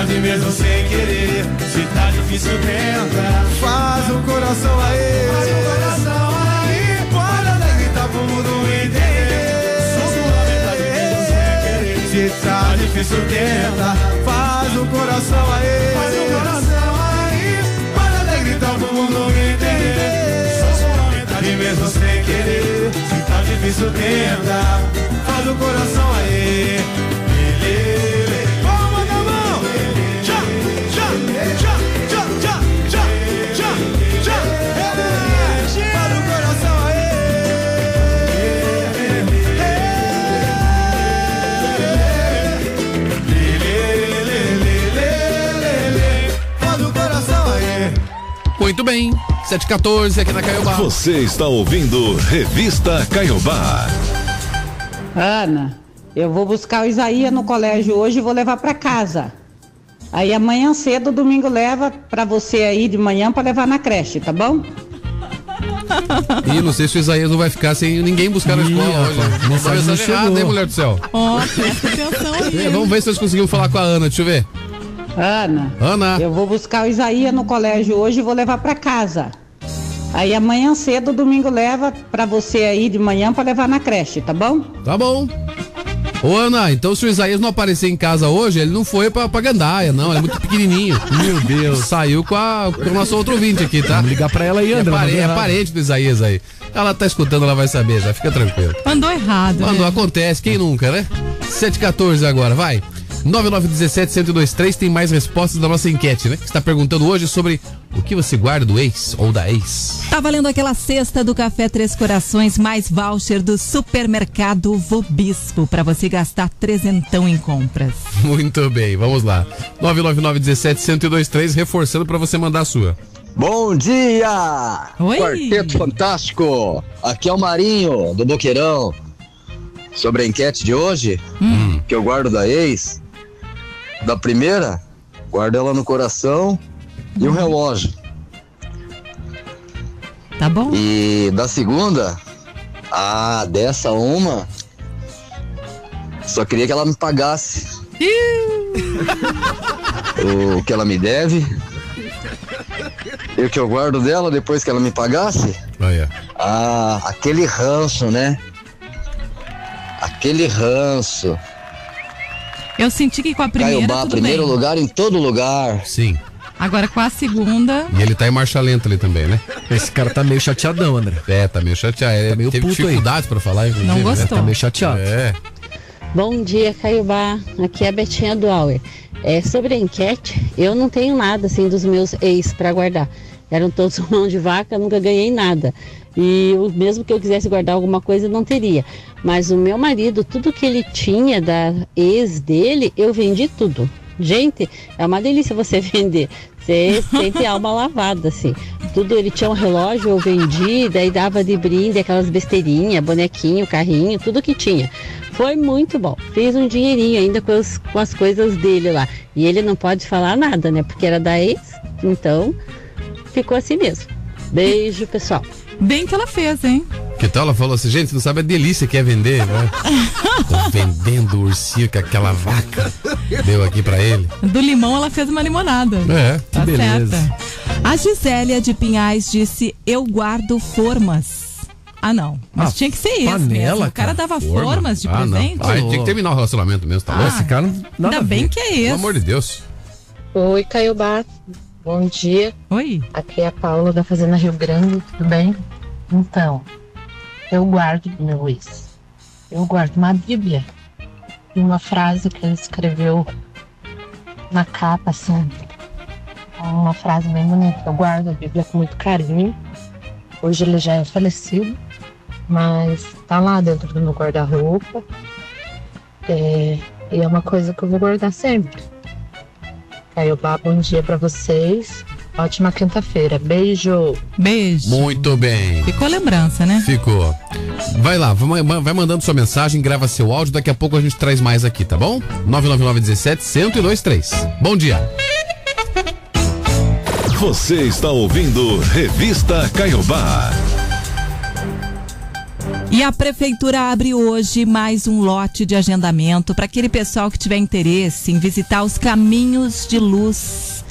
metade mesmo sem querer. Se tá difícil, tenta. Faz o coração aí. Faz o coração aí. Para de gritar pro mundo entender. Sou sua metade mesmo sem querer. Se tá difícil, tenta. Faz o coração aí. Faz o coração aí. Para de gritar pro mundo entender. Sou sua metade mesmo sem querer. Se tá difícil, tenta. Faz o coração aí. Muito bem. 714 aqui na Caiobá. Você está ouvindo Revista Caiobá. Ana, eu vou buscar o Isaías no colégio hoje e vou levar para casa. Aí amanhã cedo, domingo leva para você aí de manhã para levar na creche, tá bom? E não sei se o Isaías não vai ficar sem ninguém buscar na escola hoje. rapaz, Uma mensagem não mensagem errada, hein, mulher do céu? Ó, presta atenção aí. Vamos ver se vocês conseguiram falar com a Ana, deixa eu ver. Ana, Ana. eu vou buscar o Isaías no colégio hoje e vou levar para casa. Aí amanhã cedo, domingo leva para você aí de manhã para levar na creche, tá bom? Tá bom. Ô Ana, então se o Isaías não aparecer em casa hoje, ele não foi pra, pra Gandaia, não, ele é muito pequenininho. Meu Deus. Saiu com, a, com o nosso outro ouvinte aqui, tá? Vamos ligar pra ela aí, É, André. pare- mandou é parente do Isaías aí. Ela tá escutando, ela vai saber, já fica tranquilo. Mandou errado. Quando né? acontece, quem nunca, né? 714 agora, vai. 9917-1023 tem mais respostas da nossa enquete, né? Que está perguntando hoje sobre o que você guarda do ex ou da ex. Tá valendo aquela cesta do Café Três Corações mais voucher do supermercado Vobispo para você gastar trezentão em compras. Muito bem, vamos lá. 999-17-1023, reforçando para você mandar a sua. Bom dia! Oi! Quarteto Fantástico! Aqui é o Marinho, do Boqueirão. Sobre a enquete de hoje, que eu guardo da ex, da primeira, guardo ela no coração e um relógio. Tá bom? E da segunda, ah, dessa uma, só queria que ela me pagasse o que ela me deve. E o que eu guardo dela depois que ela me pagasse? Ah, aquele ranço, né? Aquele ranço. Eu senti que com a primeira Caiobá, tudo primeiro bem. lugar em todo lugar. Sim. Agora com a segunda, E ele tá em marcha lenta ali também, né? Esse cara tá meio chateadão, André. É, tá meio chateado. Ele meio teve puto aí. dificuldades pra falar, inclusive. Não né? gostou. Tá meio chateado. É. Bom dia, Caiobá. Aqui é a Betinha do Auer. É, sobre a enquete, eu não tenho nada assim dos meus ex para guardar. Eram todos mão de vaca, nunca ganhei nada. E o mesmo que eu quisesse guardar alguma coisa, não teria. Mas o meu marido, tudo que ele tinha da ex dele, eu vendi tudo. Gente, é uma delícia você vender. Você sente a alma lavada, assim. Tudo, ele tinha um relógio, eu vendi, daí dava de brinde aquelas besteirinhas, bonequinho, carrinho, tudo que tinha. Foi muito bom. Fiz um dinheirinho ainda com as, com as coisas dele lá. E ele não pode falar nada, né? Porque era da ex, então ficou assim mesmo. Beijo, pessoal. Bem que ela fez, hein? Que tal? Ela falou assim, gente, não sabe a delícia que é vender, né? Tô vendendo o ursinho que aquela vaca deu aqui pra ele. Do limão ela fez uma limonada. É, que tá beleza. certa. A Gisélia de Pinhais disse: Eu guardo formas. Ah, não. Mas Ah, tinha que ser isso panela, mesmo. O cara cara, dava forma. formas de Ah, não. presente. Ah, tinha que terminar o relacionamento mesmo, tá Ah, louco? Esse cara não Ainda bem que é Pelo isso. amor de Deus. Oi, Caiobá. Bom dia. Oi. Aqui é a Paula da Fazenda Rio Grande, tudo bem? Então, eu guardo do meu ex. Eu guardo uma Bíblia. E uma frase que ele escreveu na capa, assim. Uma frase bem bonita. Eu guardo a Bíblia com muito carinho. Hoje ele já é falecido, mas tá lá dentro do meu guarda-roupa. É, E é uma coisa que eu vou guardar sempre. Caiobá, bom dia pra vocês. Ótima quinta-feira. Beijo. Beijo. Muito bem. Ficou a lembrança, né? Ficou. Vai lá, vai mandando sua mensagem, grava seu áudio, daqui a pouco a gente traz mais aqui, tá bom? 99917 1023. Bom dia. Você está ouvindo Revista Caiobá. E a prefeitura abre hoje mais um lote de agendamento para aquele pessoal que tiver interesse em visitar os caminhos de luz.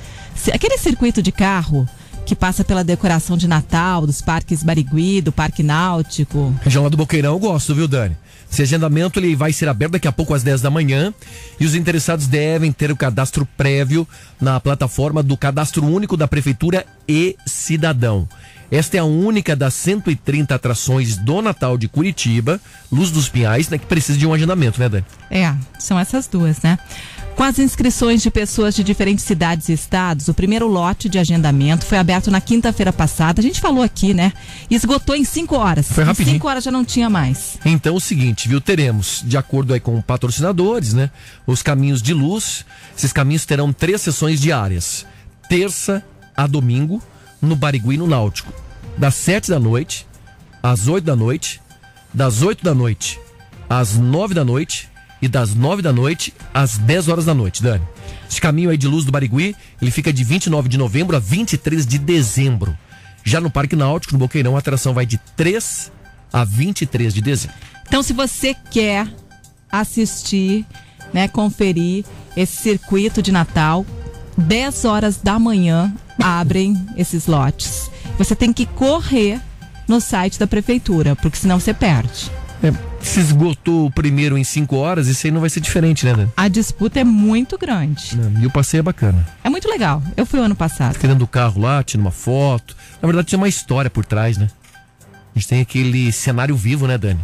Aquele circuito de carro que passa pela decoração de Natal, dos parques Barigui, do Parque Náutico. Região lá do Boqueirão eu gosto, viu, Dani? Esse agendamento ele vai ser aberto daqui a pouco às 10 da manhã e os interessados devem ter o cadastro prévio na plataforma do Cadastro Único da Prefeitura e Cidadão. Esta é a única das 130 atrações do Natal de Curitiba, Luz dos Pinhais, né, que precisa de um agendamento, né, Dani? É, são essas duas, né? Com as inscrições de pessoas de diferentes cidades e estados, o primeiro lote de agendamento foi aberto na quinta-feira passada. A gente falou aqui, né? Esgotou em cinco horas. Foi Em rapidinho. cinco horas já não tinha mais. Então, o seguinte, viu? Teremos, de acordo aí com patrocinadores, né? Os caminhos de luz. Esses caminhos terão três sessões diárias. Terça a domingo, no Barigui, no Náutico. Das sete da noite às oito da noite. Das oito da noite às nove da noite. E das nove da noite às 10 horas da noite, Dani. Esse caminho aí de luz do Barigui, ele fica de 29 de novembro a 23 de dezembro. Já no Parque Náutico, no Boqueirão, a atração vai de 3 a 23 de dezembro. Então, se você quer assistir, né, conferir esse circuito de Natal, 10 horas da manhã abrem esses lotes. Você tem que correr no site da prefeitura, porque senão você perde. É, se esgotou o primeiro em 5 horas, isso aí não vai ser diferente, né, Dani? A disputa é muito grande. E o passeio é bacana. É muito legal. Eu fui ano passado. Fica dentro do carro lá, tira uma foto. Na verdade, tinha uma história por trás, né? A gente tem aquele cenário vivo, né, Dani?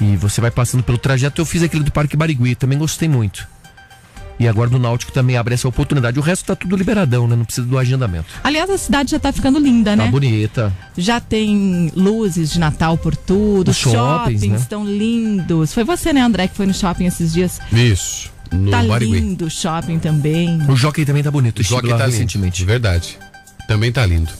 E você vai passando pelo trajeto. Eu fiz aquele do Parque Barigui, também gostei muito. E agora do Náutico também abre essa oportunidade. O resto tá tudo liberadão, né? Não precisa do agendamento. Aliás, a cidade já tá ficando linda, né? Tá bonita. Já tem luzes de Natal por tudo, Os os shoppings, shoppings né? estão lindos. Foi você, né, André, que foi no shopping esses dias? Isso. No tá Barigui. lindo o shopping também. O Jockey também tá bonito. O Jockey tá lindo. recentemente. Verdade. Também tá lindo.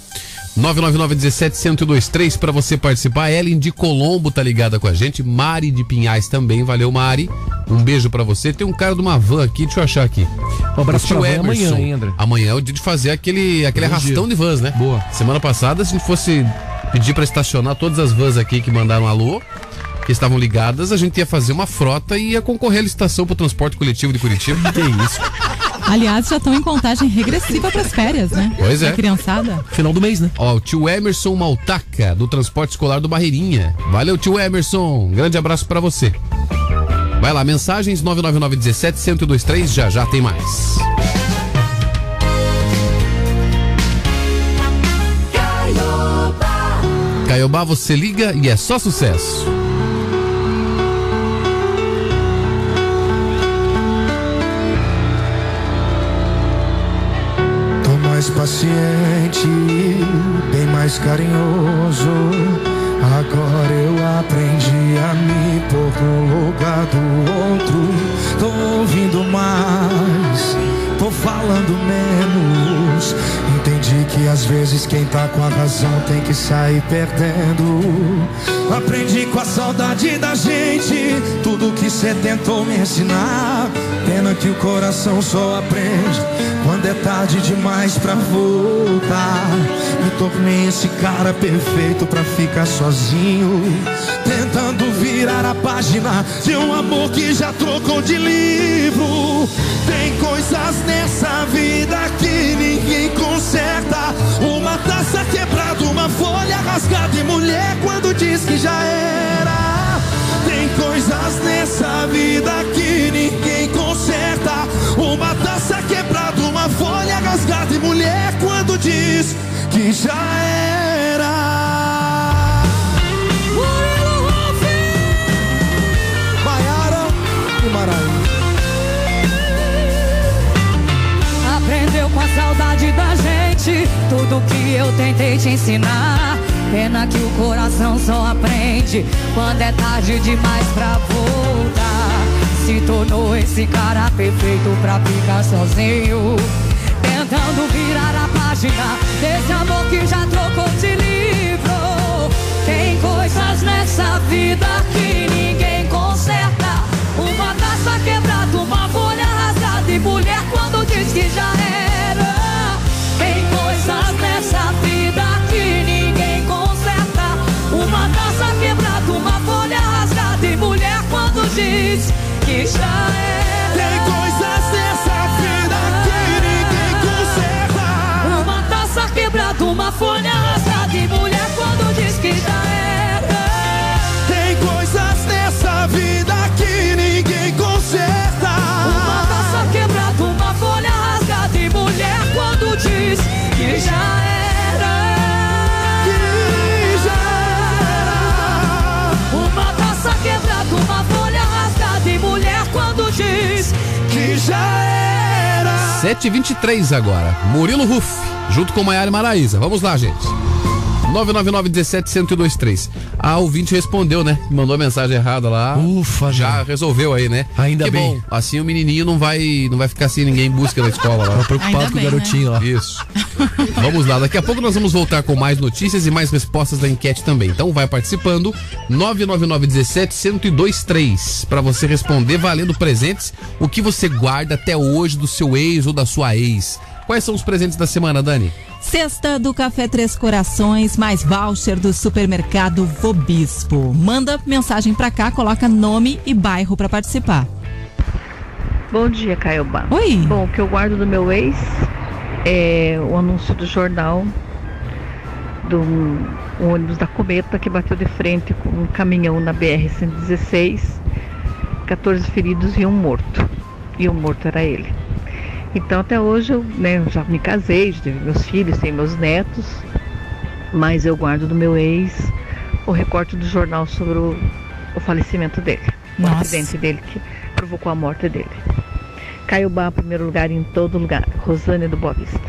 999-17-1023 pra você participar. Ellen de Colombo tá ligada com a gente. Mari de Pinhais também. Valeu, Mari. Um beijo pra você. Tem um cara de uma van aqui, deixa eu achar aqui. Um abraço O pra van Emerson. amanhã, hein, André? Amanhã é o dia de fazer aquele, aquele Bom arrastão dia. de vans, né? Boa. Semana passada, se a gente fosse pedir pra estacionar todas as vans aqui que mandaram alô, que estavam ligadas, a gente ia fazer uma frota e ia concorrer à licitação pro transporte coletivo de Curitiba. que isso? Aliás, já estão em contagem regressiva para as férias, né? Pois é. A criançada. Final do mês, né? Ó, o tio Emerson Maltaca, do transporte escolar do Barreirinha. Valeu, tio Emerson. Grande abraço pra você. Vai lá, mensagens 999-17-1023, já já tem mais. Caiobá, você liga e é só sucesso. Paciente, bem mais carinhoso. Agora eu aprendi a me pôr no lugar do outro. Tô ouvindo mais, tô falando menos. Entendi que às vezes quem tá com a razão tem que sair perdendo. Aprendi com a saudade da gente tudo que cê tentou me ensinar. Pena que o coração só aprende quando é tarde demais pra voltar. Me tornei esse cara perfeito pra ficar sozinho. Tentando virar a página de um amor que já trocou de livro. Tem coisas nessa vida que ninguém conserta. Uma taça quebrada, uma folha rasgada e mulher quando diz que já era. Tem coisas nessa vida que ninguém conserta. Uma taça folha rasgada e mulher quando diz que já era. Aprendeu com a saudade da gente tudo que eu tentei te ensinar. Pena que o coração só aprende quando é tarde demais pra voltar. se tornou esse cara perfeito pra ficar sozinho. Tentando virar a página desse amor que já trocou de livro. Tem coisas nessa vida que ninguém conserta. Uma taça quebrada, uma folha rasgada e mulher quando diz que já era. Tem coisas nessa vida que ninguém conserta. Uma taça quebrada, uma folha rasgada e mulher quando diz que já era. Folha rasgada e mulher quando diz que já era. Tem coisas nessa vida que ninguém conserta. Uma taça quebrada, uma folha rasgada e mulher quando diz que já era. Que já Uma taça quebrada, uma folha rasgada e mulher quando diz que já era. 7h23 agora. Murilo Ruff, junto com Maiara e Maraísa. Vamos lá, gente. 999-17-1023. A ouvinte respondeu, né? Mandou a mensagem errada lá. Ufa, já resolveu aí, né? Ainda que bem. bom. Assim o menininho não vai, não vai ficar sem ninguém em busca da escola lá. Tava preocupado Ainda com o bem, garotinho lá. Isso. Vamos lá, daqui a pouco nós vamos voltar com mais notícias e mais respostas da enquete também. Então vai participando. 999-17-1023 para você responder valendo presentes. O que você guarda até hoje do seu ex ou da sua ex? Quais são os presentes da semana, Dani? Cesta do Café Três Corações, mais voucher do supermercado Vobispo. Manda mensagem pra cá, coloca nome e bairro pra participar. Bom dia, Caiobá. Oi. Bom, o que eu guardo do meu ex é o anúncio do jornal do um ônibus da Cometa que bateu de frente com um caminhão na BR-116, 14 feridos e um morto. E o morto era ele. Então até hoje eu né, eu já me casei, já tive meus filhos, tenho meus netos, mas eu guardo do meu ex o recorte do jornal sobre o, o falecimento dele, o Nossa. acidente dele que provocou a morte dele. Caiobá, primeiro lugar em todo lugar. Rosane do Boa Vista.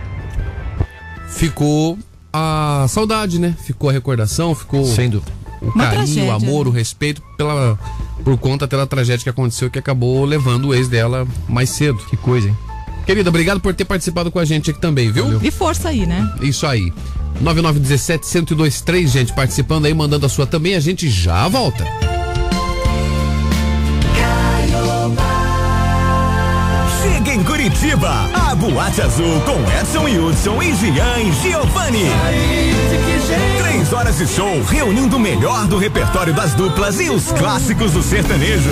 Ficou a saudade, né? Ficou a recordação, ficou Sendo. o Uma carinho, tragédia, o amor, né? o respeito pela por conta daquela tragédia que aconteceu que acabou levando o ex dela mais cedo. Que coisa, hein? Querida, obrigado por ter participado com a gente aqui também, viu? E força aí, né? Isso aí. 9917-1023, gente, participando aí, mandando a sua também. A gente já volta. Chega em Curitiba, a Boate Azul com Edson Hudson e Gian Giovanni. Três horas de show reunindo o melhor do repertório das duplas e os clássicos do sertanejo.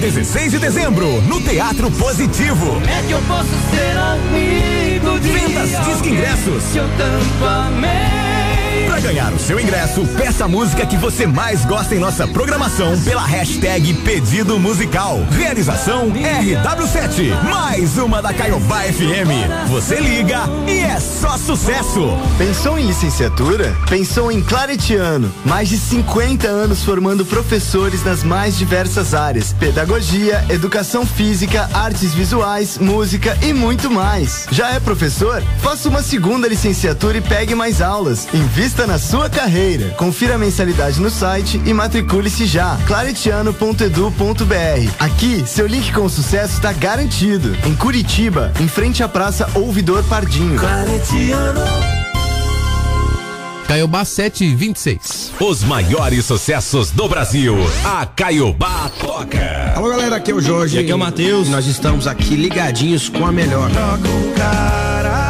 16 de dezembro, no Teatro Positivo. É que eu posso ser amigo de Vendas Disque Ingressos. que eu tanto amei. Para ganhar o seu ingresso, peça a música que você mais gosta em nossa programação pela hashtag Pedido Musical. Realização RW7. Mais uma da Caiobá FM. Você liga e é só sucesso. Pensou em licenciatura? Pensou em Claretiano. Mais de 50 anos formando professores nas mais diversas áreas: pedagogia, educação física, artes visuais, música e muito mais. Já é professor? Faça uma segunda licenciatura e pegue mais aulas. Invista na sua carreira. Confira a mensalidade no site e matricule-se já. claretiano.edu.br. Aqui, seu link com sucesso está garantido. Em Curitiba, em frente à Praça Ouvidor Pardinho. Caiobá 726. Os maiores sucessos do Brasil. A Caiobá toca. Alô galera, aqui é o Jorge. E aqui é o Matheus. E nós estamos aqui ligadinhos com a melhor. Troca um cara,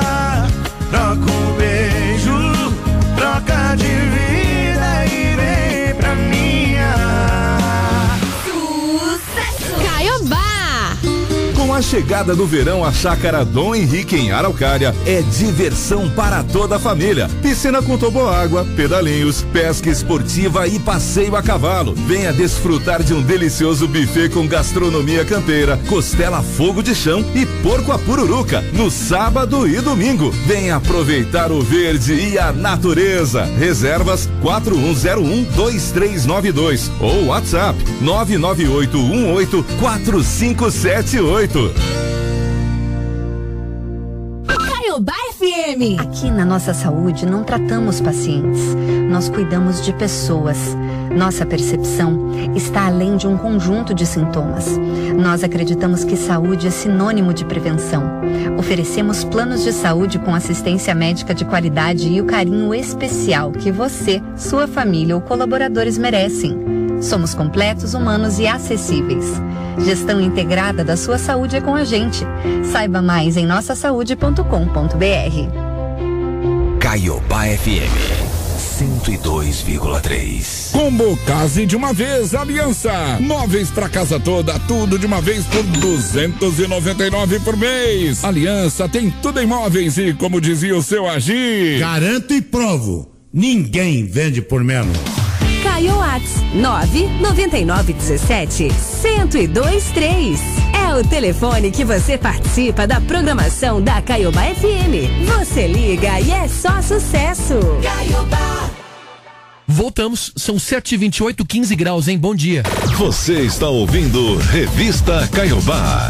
a chegada do verão, a Chácara Dom Henrique em Araucária é diversão para toda a família. Piscina com toboágua, pedalinhos, pesca esportiva e passeio a cavalo. Venha desfrutar de um delicioso buffet com gastronomia campeira, costela fogo de chão e porco a pururuca no sábado e domingo. Venha aproveitar o verde e a natureza. Reservas 41012392 ou WhatsApp 998184578. Caiobá FM. Aqui na nossa saúde não tratamos pacientes, nós cuidamos de pessoas. Nossa percepção está além de um conjunto de sintomas. Nós acreditamos que saúde é sinônimo de prevenção. Oferecemos planos de saúde com assistência médica de qualidade e o carinho especial que você, sua família ou colaboradores merecem. Somos completos, humanos e acessíveis. Gestão integrada da sua saúde é com a gente. Saiba mais em nossasaude.com.br. Caiobá FM 102,3. Combo Case de uma vez, Aliança. Móveis pra casa toda, tudo de uma vez por 299 por mês. Aliança tem tudo em móveis e, como dizia o seu Agir. Garanto e provo. Ninguém vende por menos. Whats 99917 1023. É o telefone que você participa da programação da Caiobá FM. Você liga e é só sucesso. Caiobá. Voltamos, são 7h28, 15 graus, hein? Bom dia. Você está ouvindo Revista Caiobá.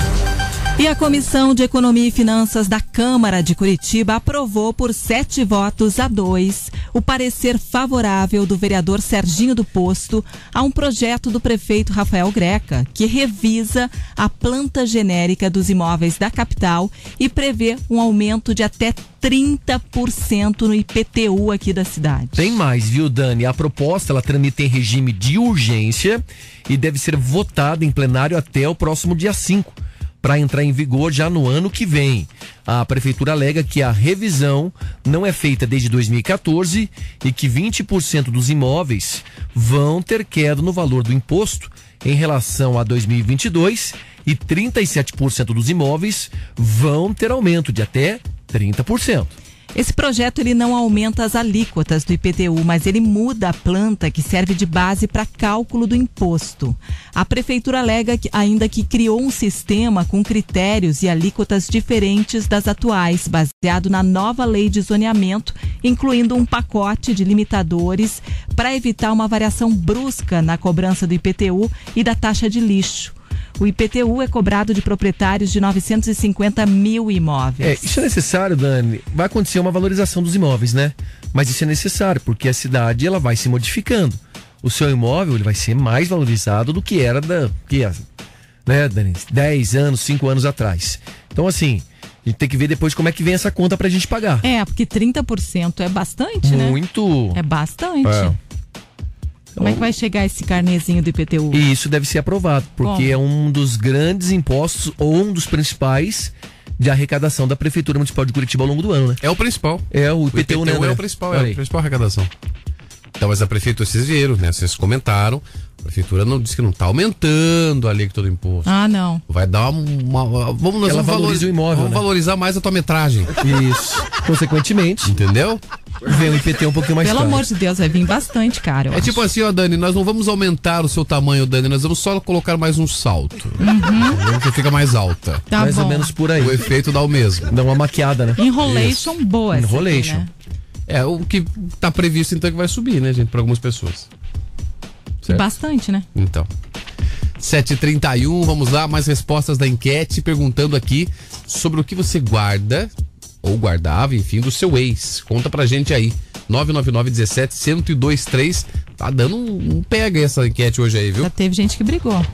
E a Comissão de Economia e Finanças da Câmara de Curitiba aprovou por sete votos a dois o parecer favorável do vereador Serginho do Posto a um projeto do prefeito Rafael Greca, que revisa a planta genérica dos imóveis da capital e prevê um aumento de até 30% no IPTU aqui da cidade. Tem mais, viu, Dani? A proposta ela tramita em regime de urgência e deve ser votada em plenário até o próximo dia 5 para entrar em vigor já no ano que vem. A prefeitura alega que a revisão não é feita desde 2014 e que 20% dos imóveis vão ter queda no valor do imposto em relação a 2022 e 37% dos imóveis vão ter aumento de até 30%. Esse projeto ele não aumenta as alíquotas do IPTU, mas ele muda a planta que serve de base para cálculo do imposto. A prefeitura alega que, ainda que criou um sistema com critérios e alíquotas diferentes das atuais, baseado na nova lei de zoneamento, incluindo um pacote de limitadores para evitar uma variação brusca na cobrança do IPTU e da taxa de lixo. O IPTU é cobrado de proprietários de 950 mil É, imóveis. isso é necessário, Dani. Vai acontecer uma valorização dos imóveis, né? Mas isso é necessário porque a cidade ela vai se modificando. O seu imóvel ele vai ser mais valorizado do que era da que é, né, Dani? 10 anos, 5 anos atrás. Então assim, a gente tem que ver depois como é que vem essa conta pra gente pagar. É, porque 30% é bastante, né? Muito. É bastante. É. Como é que vai chegar esse carnezinho do IPTU? E isso deve ser aprovado, porque Como? é um dos grandes impostos ou um dos principais de arrecadação da Prefeitura Municipal de Curitiba ao longo do ano, né? É o principal. É o O IPTU, IPTU né? é o principal, é a principal arrecadação. Então, mas a prefeitura, vocês viram, né? Vocês comentaram. A prefeitura não disse que não tá aumentando a alíquota do imposto. Ah, não. Vai dar uma. uma- vamos, nós Ela vamos valoriza o imóvel, Vamos né? valorizar mais a tua metragem. Isso. Consequentemente. Entendeu? Vem o IPT um pouquinho mais Pelo caro. amor de Deus, vai vir bastante caro. É acho. tipo assim, ó, Dani, nós não vamos aumentar o seu tamanho, Dani, nós vamos só colocar mais um salto. Uhum. Você fica mais alta. Tá mais ou bom. menos por aí. O efeito dá o mesmo. Dá uma maquiada, né? Enrolation boa. essa aqui, Enrolation. né? É, o que tá previsto então é que vai subir, né, gente, para algumas pessoas. Certo? Bastante, né? Então. 7h31, vamos lá, mais respostas da enquete perguntando aqui sobre o que você guarda ou guardava, enfim, do seu ex. Conta pra gente aí. 999 17 1023. Tá dando um, um pega essa enquete hoje aí, viu? Já teve gente que brigou.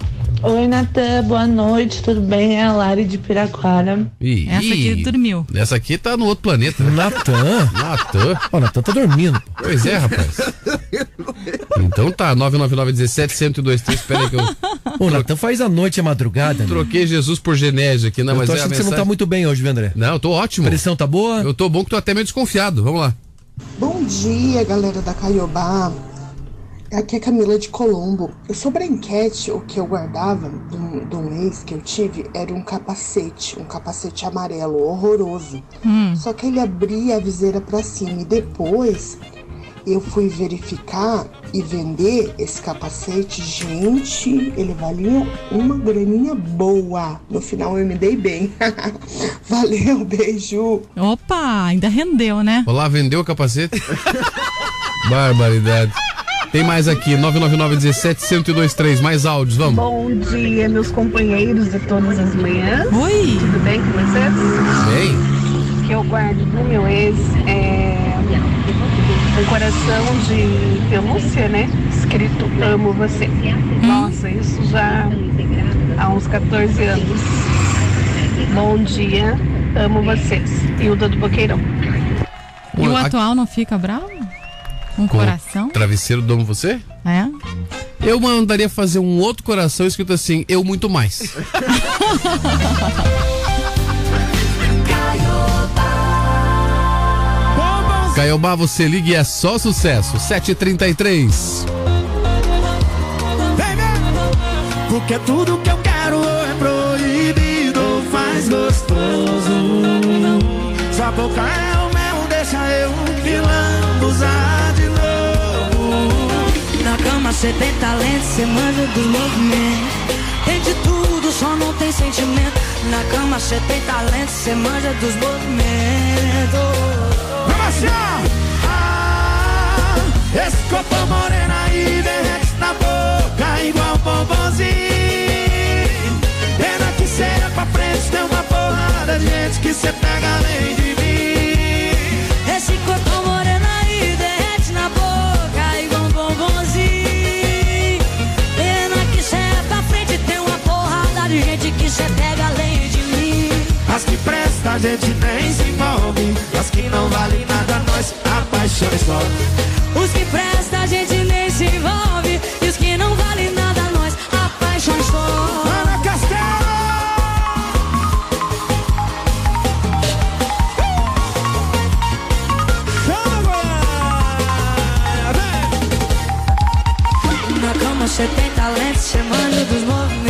Oi, Natan, boa noite, tudo bem? É a Lari de Piraquara. Ih, Essa aqui dormiu. Essa aqui tá no outro planeta. né? Natan? Natan. Ó, Natan tá dormindo. Pois é, rapaz. Então tá, 999 17 1023. Espera aí que eu O Natan faz a noite e a madrugada, né? troquei Jesus por Genésio aqui, não, Eu mas tô é achando que você não tá mensagem- muito bem hoje, viu, André? Não, eu tô ótimo. A pressão tá boa? Eu tô bom que tô até meio desconfiado. Vamos lá. Bom dia, galera da Caiobá. Aqui é Camila de Colombo. Sobre a enquete, o que eu guardava de um, de um ex que eu tive era um capacete, um capacete amarelo horroroso. Hum. Só que ele abria a viseira pra cima e depois eu fui verificar e vender esse capacete. Gente, ele valia uma graninha boa. No final eu me dei bem. Valeu, beijo. Opa, ainda rendeu, né? Olá, vendeu o capacete? Barbaridade. Tem mais aqui, 999 17 1023. Mais áudios, vamos. Bom dia, meus companheiros de todas as manhãs. Oi. Tudo bem com vocês? Bem. O que eu guardo do meu ex é um coração de pelúcia, né? escrito amo você. Nossa, isso já há uns 14 anos. Bom dia, amo vocês. Hilda do Boqueirão. E o atual não fica bravo? Um Com coração? Travesseiro do Amo Você? É? Eu mandaria fazer um outro coração escrito assim, eu muito mais. Caiobá, você liga e é só sucesso. 7h33. Porque tudo que eu quero é proibido faz gostoso. Sua boca é o mel, deixa eu pilando usar de novo. Na cama cê tem talento, cê manja dos movimentos. Tem de tudo, só não tem sentimento. Na cama cê tem talento, cê manja dos movimentos. Vamos. Ah, esse morena aí derrete na boca igual bombonzinho. Pena que é pra frente, tem uma porrada de gente que cê pega além de As que presta a gente nem se envolve. As que não valem nada, nós apaixonamos só. Os que presta a gente nem se envolve. E os que não valem nada, nós apaixonamos só. Ana Castelo! Na cama cê tem talento, cê manja dos movimentos.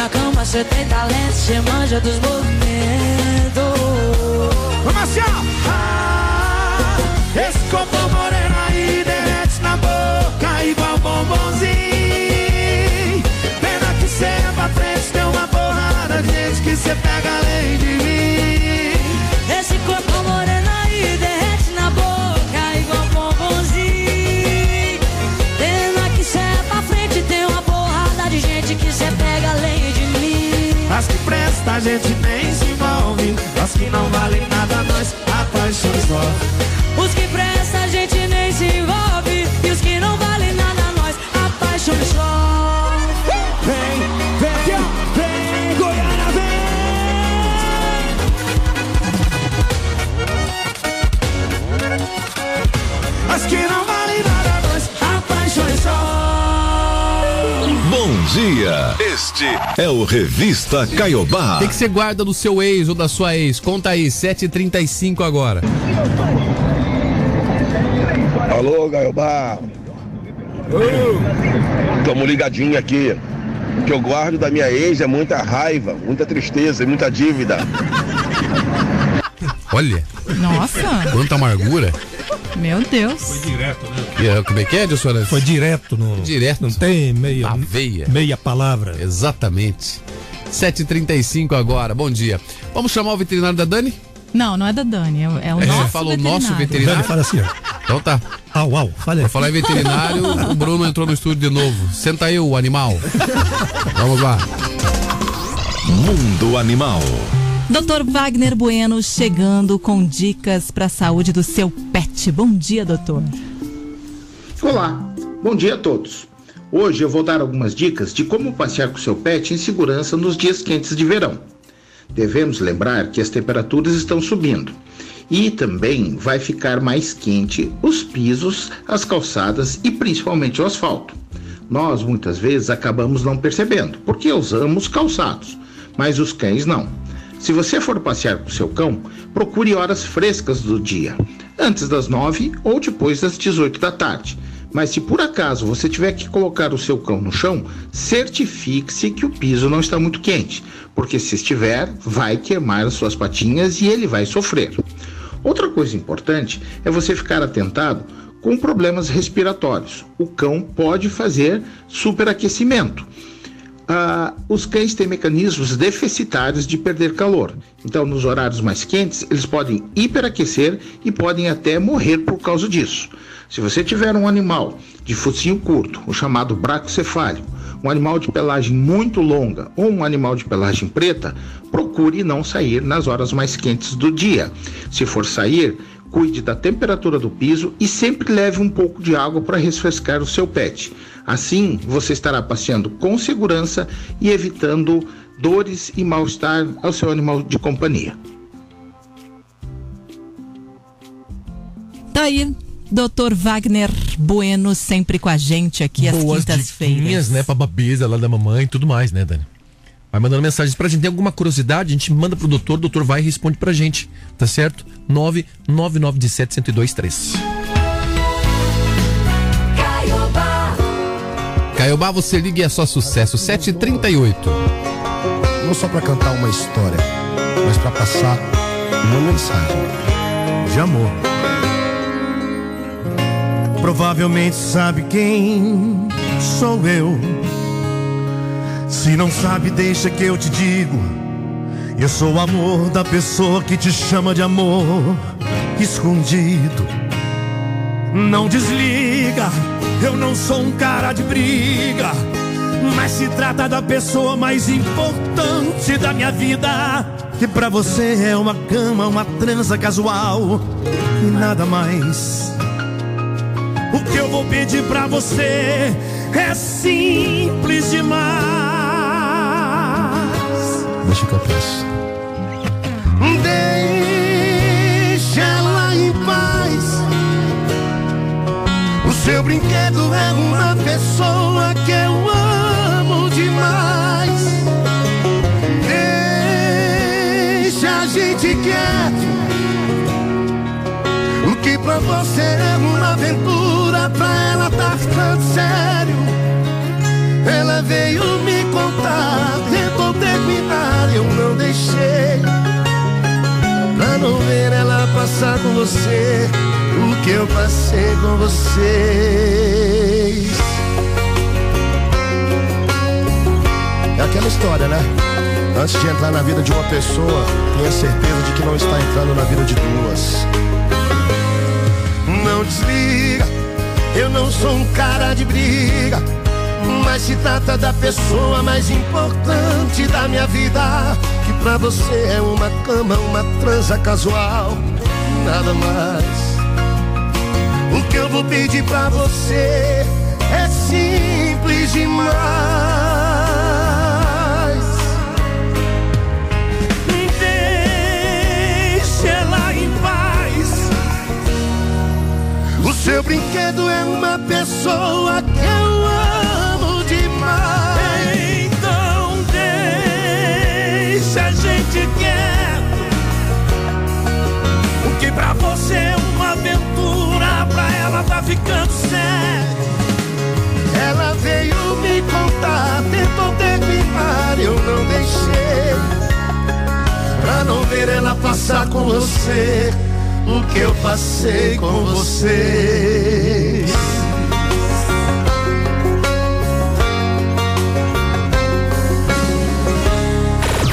Na cama cê tem talento, cê manja dos movimentos. Vamos assim. Ah, esse corpo moreno aí derrete na boca igual bombonzinho. Pena que cê é pra frente, tem uma porrada de gente que cê pega além de mim. Esse corpo moreno aí derrete na boca igual bombonzinho. As que presta a gente nem se envolve. As que não valem nada, nós apaixonamos só. Os que presta a gente nem se envolve. E os que não valem nada, nós apaixonamos só. Vem, vem. Vem, Goiânia, vem. As que não dia. Este é o Revista Caiobá. Tem que ser guarda do seu ex ou da sua ex. Conta aí, 7h35 agora. Alô, Gaiobá. Tamo ligadinho aqui. O que eu guardo da minha ex é muita raiva, muita tristeza e muita dívida. Olha, Nossa, quanta amargura. meu Deus. Direto, né? E, é, como é que é, Dilson? Foi direto no. Direto. Não tem meia. Na veia. Meia palavra. Exatamente. 7h35 agora, bom dia. Vamos chamar o veterinário da Dani? Não, não é da Dani, é, é o É, nosso você falou nosso veterinário? Dani, fala assim, ó. Então tá. Au, au, aí. Por falar em veterinário, o Bruno entrou no estúdio de novo. Senta aí, o animal. Vamos lá. Mundo Animal. Doutor Wagner Bueno chegando com dicas para a saúde do seu pet. Bom dia, doutor. Olá, bom dia a todos. Hoje eu vou dar algumas dicas de como passear com seu pet em segurança nos dias quentes de verão. Devemos lembrar que as temperaturas estão subindo e também vai ficar mais quente os pisos, as calçadas e principalmente o asfalto. Nós muitas vezes acabamos não percebendo porque usamos calçados, mas os cães não. Se você for passear com seu cão, procure horas frescas do dia, antes das 9 ou depois das 18 da tarde. Mas se por acaso você tiver que colocar o seu cão no chão, certifique-se que o piso não está muito quente, porque se estiver, vai queimar as suas patinhas e ele vai sofrer. Outra coisa importante é você ficar atentado com problemas respiratórios. O cão pode fazer superaquecimento. Ah, os cães têm mecanismos deficitários de perder calor. Então, nos horários mais quentes, eles podem hiperaquecer e podem até morrer por causa disso. Se você tiver um animal de focinho curto, o chamado bracocefálico, um animal de pelagem muito longa ou um animal de pelagem preta, procure não sair nas horas mais quentes do dia. Se for sair, cuide da temperatura do piso e sempre leve um pouco de água para refrescar o seu pet. Assim, você estará passeando com segurança e evitando dores e mal-estar ao seu animal de companhia. Tá aí, Dr. Wagner Bueno, sempre com a gente aqui às Boas quintas-feiras. né? Pra babeza lá da mamãe e tudo mais, né, Dani? Vai mandando mensagens pra gente. Tem alguma curiosidade? A gente manda pro doutor, o doutor vai e responde pra gente. Tá certo? 99917 1023. Caiobá, você liga e é só sucesso. 7h38. Não só pra cantar uma história, mas pra passar uma mensagem de amor. Provavelmente sabe quem sou eu. Se não sabe, deixa que eu te digo. Eu sou o amor da pessoa que te chama de amor escondido. Não eu não sou um cara de briga. Mas se trata da pessoa mais importante da minha vida. Que pra você é uma cama, uma trança casual e nada mais. O que eu vou pedir pra você é simples demais. Deixa que eu peço. Seu brinquedo é uma pessoa que eu amo demais. Deixa a gente quieto. O que pra você é uma aventura, pra ela tá ficando sério. Ela veio me contar, tentou terminar, eu não deixei. Não ver ela passar com você o que eu passei com vocês. É aquela história, né? Antes de entrar na vida de uma pessoa, tenha certeza de que não está entrando na vida de duas. Não desliga, eu não sou um cara de briga. Mas se trata da pessoa mais importante da minha vida. Pra você é uma cama, uma transa casual, nada mais. O que eu vou pedir pra você é simples demais. Deixa ela em paz. O seu brinquedo é uma pessoa que eu ficando sério. Ela veio me contar, tentou terminar, eu não deixei. Pra não ver ela passar com você o que eu passei com você.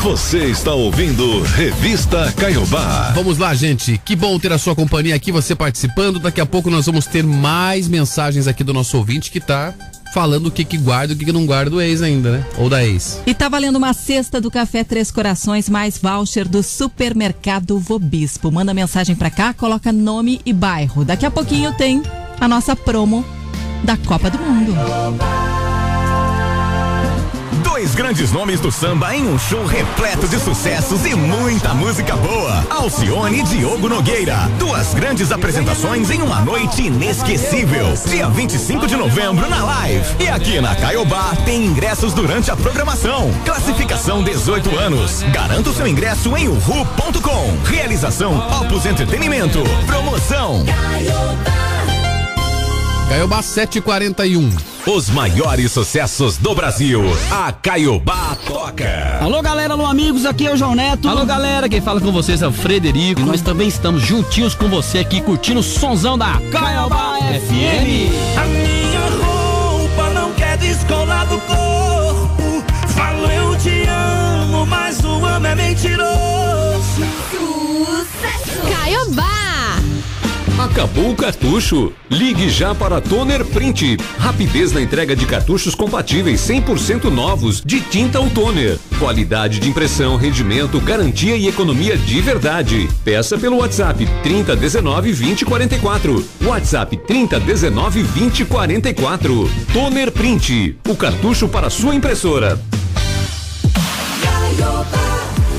Você está ouvindo Revista Caiobá. Vamos lá, gente. Que bom ter a sua companhia aqui, você participando. Daqui a pouco nós vamos ter mais mensagens aqui do nosso ouvinte que tá falando o que que guarda e o que que não guarda do ex ainda, né? Ou da ex. E tá valendo uma cesta do Café Três Corações mais voucher do Supermercado Vobispo. Manda mensagem pra cá, coloca nome e bairro. Daqui a pouquinho tem a nossa promo da Copa do Mundo. Dois grandes nomes do samba em um show repleto de sucessos e muita música boa. Alcione e Diogo Nogueira. Duas grandes apresentações em uma noite inesquecível. Dia 25 de novembro na live. E aqui na Caiobá tem ingressos durante a programação. Classificação 18 anos. Garanta o seu ingresso em uhu.com. Realização Opus Entretenimento. Promoção. Caiobá 741. Os maiores sucessos do Brasil. A Caiobá toca. Alô, galera, alô, amigos, aqui é o João Neto. Alô, galera, quem fala com vocês é o Frederico. E nós também estamos juntinhos com você aqui, curtindo o sonzão da Caiobá FM. A minha roupa não quer descolar do corpo. Falo eu te amo, mas o amo é mentiroso. Acabou o cartucho. Ligue já para Toner Print. Rapidez na entrega de cartuchos compatíveis 100% novos de tinta ou toner. Qualidade de impressão, rendimento, garantia e economia de verdade. Peça pelo WhatsApp 3019 2044. WhatsApp 3019 2044. Toner Print. O cartucho para sua impressora.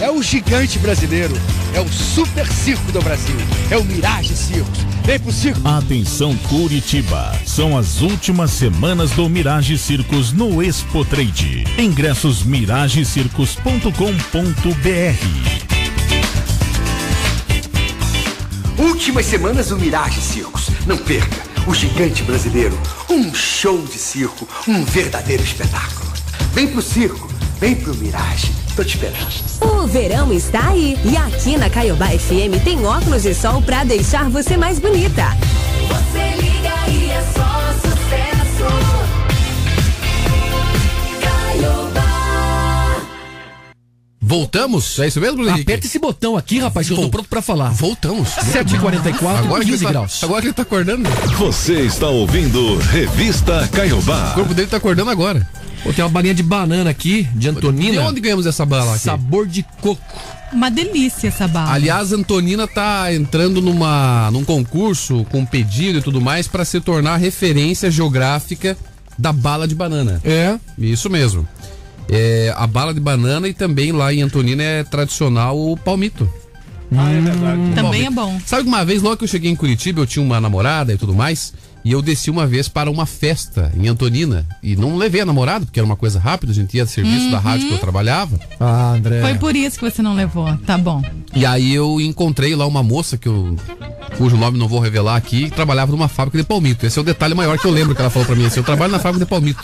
É o gigante brasileiro. É o super circo do Brasil. É o Mirage Circos. Vem pro circo. Atenção Curitiba, são as últimas semanas do Mirage Circos no Expo Trade. Ingressos miragecircos.com.br. Últimas semanas do Mirage Circos. Não perca. O gigante brasileiro. Um show de circo. Um verdadeiro espetáculo. Vem pro circo. Vem pro Mirage. Te esperando. O verão está aí e aqui na Caiobá FM tem óculos de sol pra deixar você mais bonita. Você liga e é só sucesso. Caiobá. Voltamos? É isso mesmo, Henrique? Aperta esse botão aqui, rapaz, que eu tô pronto pra falar. Voltamos. 7h44, Agora que 15 ele tá- graus. Agora que ele tá acordando. Você está ouvindo Revista O Caiobá. corpo dele tá acordando agora. Pô, tem uma balinha de banana aqui, de Antonina. De onde ganhamos essa bala aqui? Sabor de coco. Uma delícia essa bala. Aliás, a Antonina tá entrando numa, num concurso com pedido e tudo mais para se tornar referência geográfica da bala de banana. É. Isso mesmo. É, a bala de banana e também lá em Antonina é tradicional o palmito. Ah, é verdade. Também é bom. Sabe que uma vez, logo que eu cheguei em Curitiba, eu tinha uma namorada e tudo mais, e eu desci uma vez para uma festa em Antonina. E não levei a namorada, porque era uma coisa rápida, a gente ia de serviço da rádio que eu trabalhava. Ah, André. Foi por isso que você não levou. Tá bom. E aí eu encontrei lá uma moça que eu, cujo nome não vou revelar aqui, que trabalhava numa fábrica de palmito. Esse é o detalhe maior que eu lembro que ela falou pra mim, assim, eu trabalho na fábrica de palmito.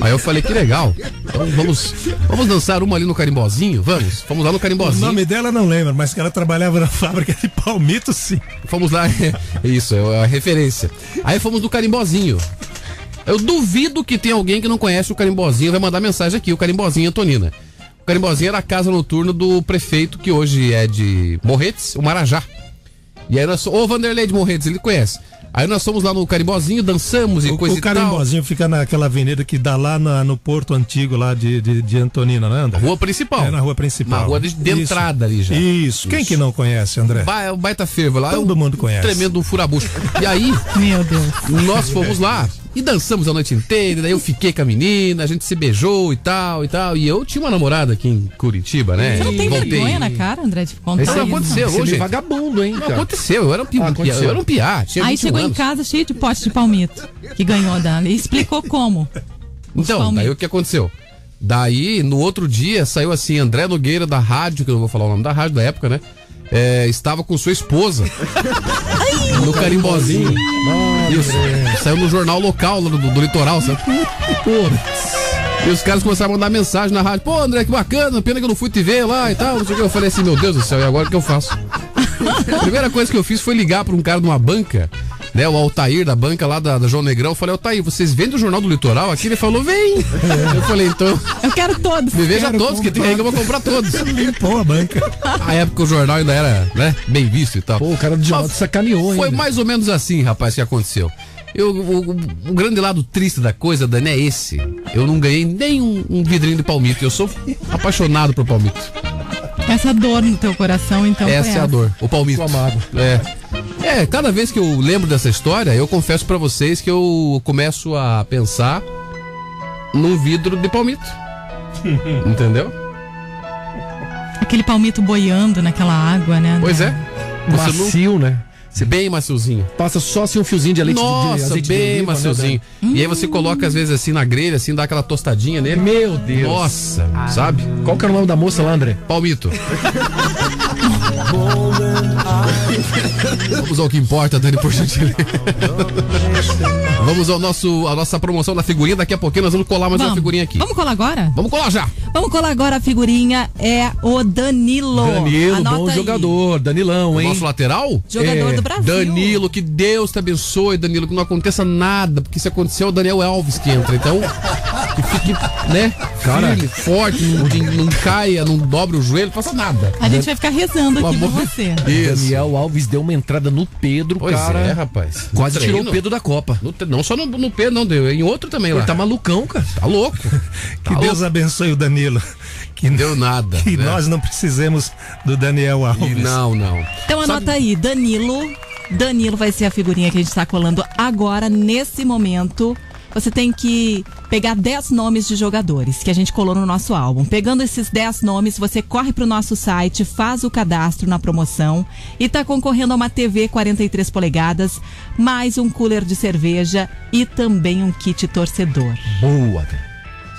Aí eu falei, que legal. Então vamos, vamos dançar uma ali no carimbozinho? Vamos. Fomos lá no O carimbozinho. nome dela eu não lembro, mas que ela trabalhava na fábrica de palmito, sim. Fomos lá, é isso, é a referência. Aí fomos no carimbozinho. Eu duvido que tenha alguém que não conhece o carimbozinho, vai mandar mensagem aqui, o carimbozinho Antonina. O carimbozinho era a casa noturna do prefeito, que hoje é de Morretes, o Marajá. E aí nós, ô Vanderlei de Morretes, ele conhece. Aí nós fomos lá no carimbozinho, dançamos e O, coisa o e tal. carimbozinho fica naquela avenida que dá lá na- no porto antigo lá de, de, de Antonina, não é, André? Rua principal. É na rua principal. Na rua de- de Isso. entrada ali já. Isso. Quem que não conhece, André? Ba- o baita fervo lá. Todo um mundo conhece. Tremendo um furabucho. E aí, Meu Deus. nós fomos lá e dançamos a noite inteira. Daí eu fiquei com a menina, a gente se beijou e tal e tal. E eu tinha uma namorada aqui em Curitiba, né? Você não tem Voltei. vergonha na cara, André, de contar Isso isso? não aconteceu Você é hoje. vagabundo, hein, Não cara? aconteceu, eu era um, pi... Ah, aconteceu. eu era um piá, tinha Aí 21 chegou em anos. casa cheio de pote de palmito que ganhou da e explicou como. Então, palmitos. daí o que aconteceu? Daí, no outro dia, saiu assim, André Nogueira da rádio, que eu não vou falar o nome da rádio da época, né? É, estava com sua esposa no carimbozinho. Isso. Saiu no jornal local do, do litoral, sabe? E os caras começaram a mandar mensagem na rádio. Pô, André, que bacana, pena que eu não fui te ver lá e tal. Não sei o que. Eu falei assim, meu Deus do céu, e agora o que eu faço? A primeira coisa que eu fiz foi ligar para um cara de uma banca, né? O Altair da banca lá da, da João Negrão. Eu falei, Altair, vocês vendem o Jornal do Litoral aqui? Ele falou, vem! Eu falei, então. Eu quero todos. Me veja todos, que tem aí que eu vou comprar todos. Limpou a banca. Na época o jornal ainda era, né, bem visto e tal. Pô, o cara do jornal sacaneou, Foi ainda. mais ou menos assim, rapaz, que aconteceu. Eu, o, o- o grande lado triste da coisa, Dani, é esse. Eu não ganhei nem um, um vidrinho de palmito. Eu sou apaixonado por palmito. Essa dor no teu coração, então. essa é a dor, o palmito. É. É, cada vez que eu lembro dessa história, eu confesso pra vocês que eu começo a pensar num vidro de palmito. Entendeu? Aquele palmito boiando naquela água, né? Pois é. Você não- Macio, né? Bem maciozinho. Passa só assim um fiozinho de leite de- de Nossa, azeite de bem oliva, né, maciozinho. E aí você coloca, às vezes, assim, na grelha, assim, dá aquela tostadinha nele. Meu Deus. Nossa, sabe? Qual que era o nome da moça lá, André? Palmito. Vamos ao que importa, Dani, por gentileza. Vamos ao nosso, a nossa promoção da figurinha. Daqui a pouquinho nós vamos colar mais uma Vamos. figurinha aqui. Vamos colar agora? Vamos colar já. Vamos colar agora a figurinha. É o Danilo. Danilo, Anota bom aí. jogador. Danilão, hein? Nosso lateral? Jogador do Brasil. Danilo, que Deus te abençoe, Danilo, que não aconteça nada, porque se acontecer é o Daniel Alves que entra. Então, que fique, né? Cara. firme, forte, não, não caia, não dobre o joelho, não faça nada. A gente vai ficar rezando aqui por você. Isso. Daniel Alves deu uma entrada no Pedro, Pois cara. é, rapaz. Quase tirou o Pedro da Copa. No não só no, no Pedro, não, deu em outro também Ele lá. tá malucão, cara. Tá louco. Que Tá Deus louco. abençoe o Danilo. Que, Deu nada. que né? nós não precisemos do Daniel Alves. Não, não. Então anota aí, Danilo. Danilo vai ser a figurinha que a gente está colando agora, nesse momento. Você tem que pegar 10 nomes de jogadores que a gente colou no nosso álbum. Pegando esses 10 nomes, você corre pro nosso site, faz o cadastro na promoção e tá concorrendo a uma TV 43 polegadas, mais um cooler de cerveja e também um kit torcedor. Boa.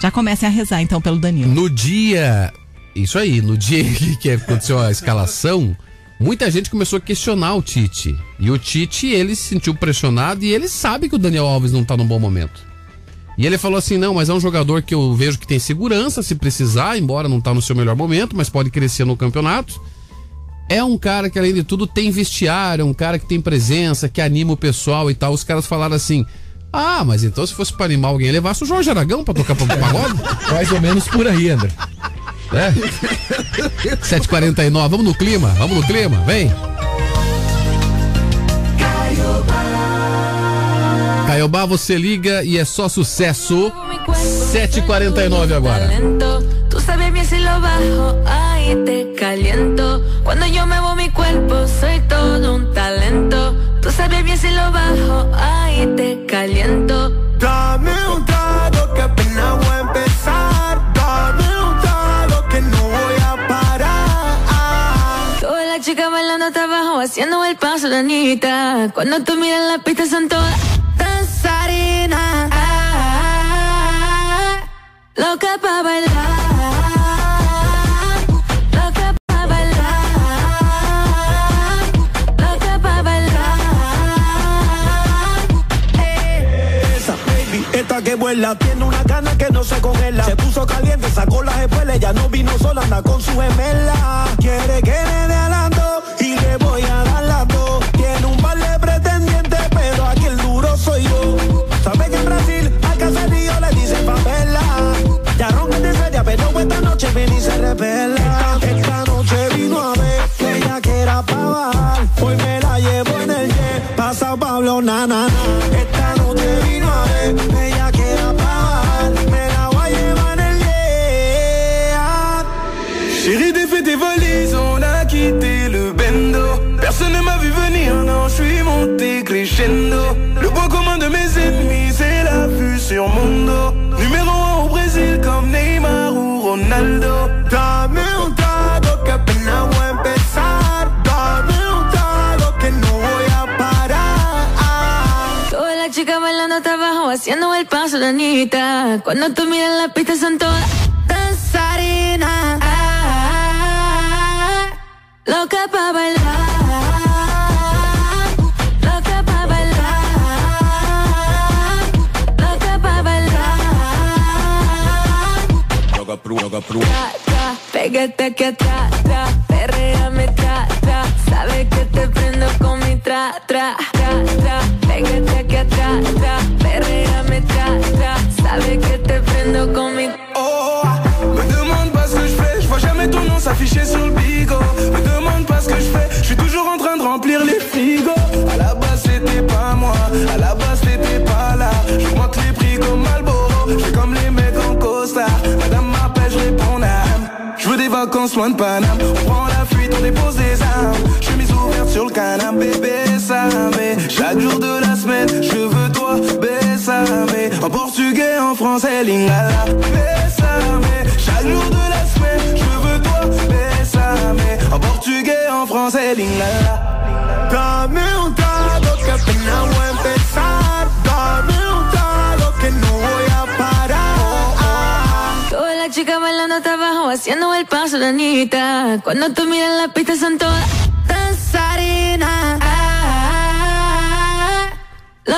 Já comecem a rezar então pelo Danilo. No dia. Isso aí, no dia que aconteceu a escalação, muita gente começou a questionar o Tite. E o Tite, ele se sentiu pressionado e ele sabe que o Daniel Alves não tá num bom momento. E ele falou assim: não, mas é um jogador que eu vejo que tem segurança se precisar, embora não tá no seu melhor momento, mas pode crescer no campeonato. É um cara que, além de tudo, tem vestiário, é um cara que tem presença, que anima o pessoal e tal. Os caras falaram assim. Ah, mas então se fosse pra animar alguém, levasse o Jorge Aragão pra tocar pra pagode? Mais ou menos por aí, André. É. 7h49, vamos no clima, vamos no clima, vem. Caiobá, você liga e é só sucesso. 7h49 agora. Tú sabes bien si lo bajo, ahí te caliento. Cuando yo muevo mi cuerpo, soy todo un talento. Tú sabes bien si lo bajo, ahí te caliento. Dame un haciendo el paso de Anita. Cuando tú miras la pista son todas danzarinas. Ah, pa' bailar. Loca pa' bailar. Loca pa' bailar. Esa baby, esta que vuela, tiene una gana que no se congela. Se puso caliente, sacó las espuelas, ya no vino sola, anda con su gemela. Quiere que le dé adelanto y Esta, noche vino a ver que ella que era pa' bajar. Hoy me la llevo en el jet, pasa Pablo, na, na, na. El paso de Anita. Cuando tú miras la pista son todas danzarinas. Ah, loca pa' bailar. Loca pa' bailar. Loca pa' bailar. Tra, tra, Pégate aquí atrás, tra, perréame, tra, tra. Sabes que te prendo con mi tra, tra, tra, tra. Oh, me demande pas ce que je fais, je vois jamais ton nom s'afficher sur le bigot. Me demande pas ce que je fais, je suis toujours en train de remplir les frigos. À la base c'était pas moi, à la base t'étais pas là. Je monte les prix comme Malboro, je comme les mecs en costard. Madame m'appelle, je réponds âme. Je veux des vacances loin de Paname. On prend la fuite, on dépose des armes. Chemise ouverte sur le canapé, bébé, ça mais Chaque jour de la En portugais, en français, lingala. Bésame. Chaque jour de la semaine, je veux toi, bésame. En portugais, en français, lingala. Dame un trago que apenas voy a empezar. Dame un trago que no voy a parar. Todas las chicas bailando hasta abajo, haciendo el paso de Anita. Cuando tú miras la pista son todas danzarinas. Ah,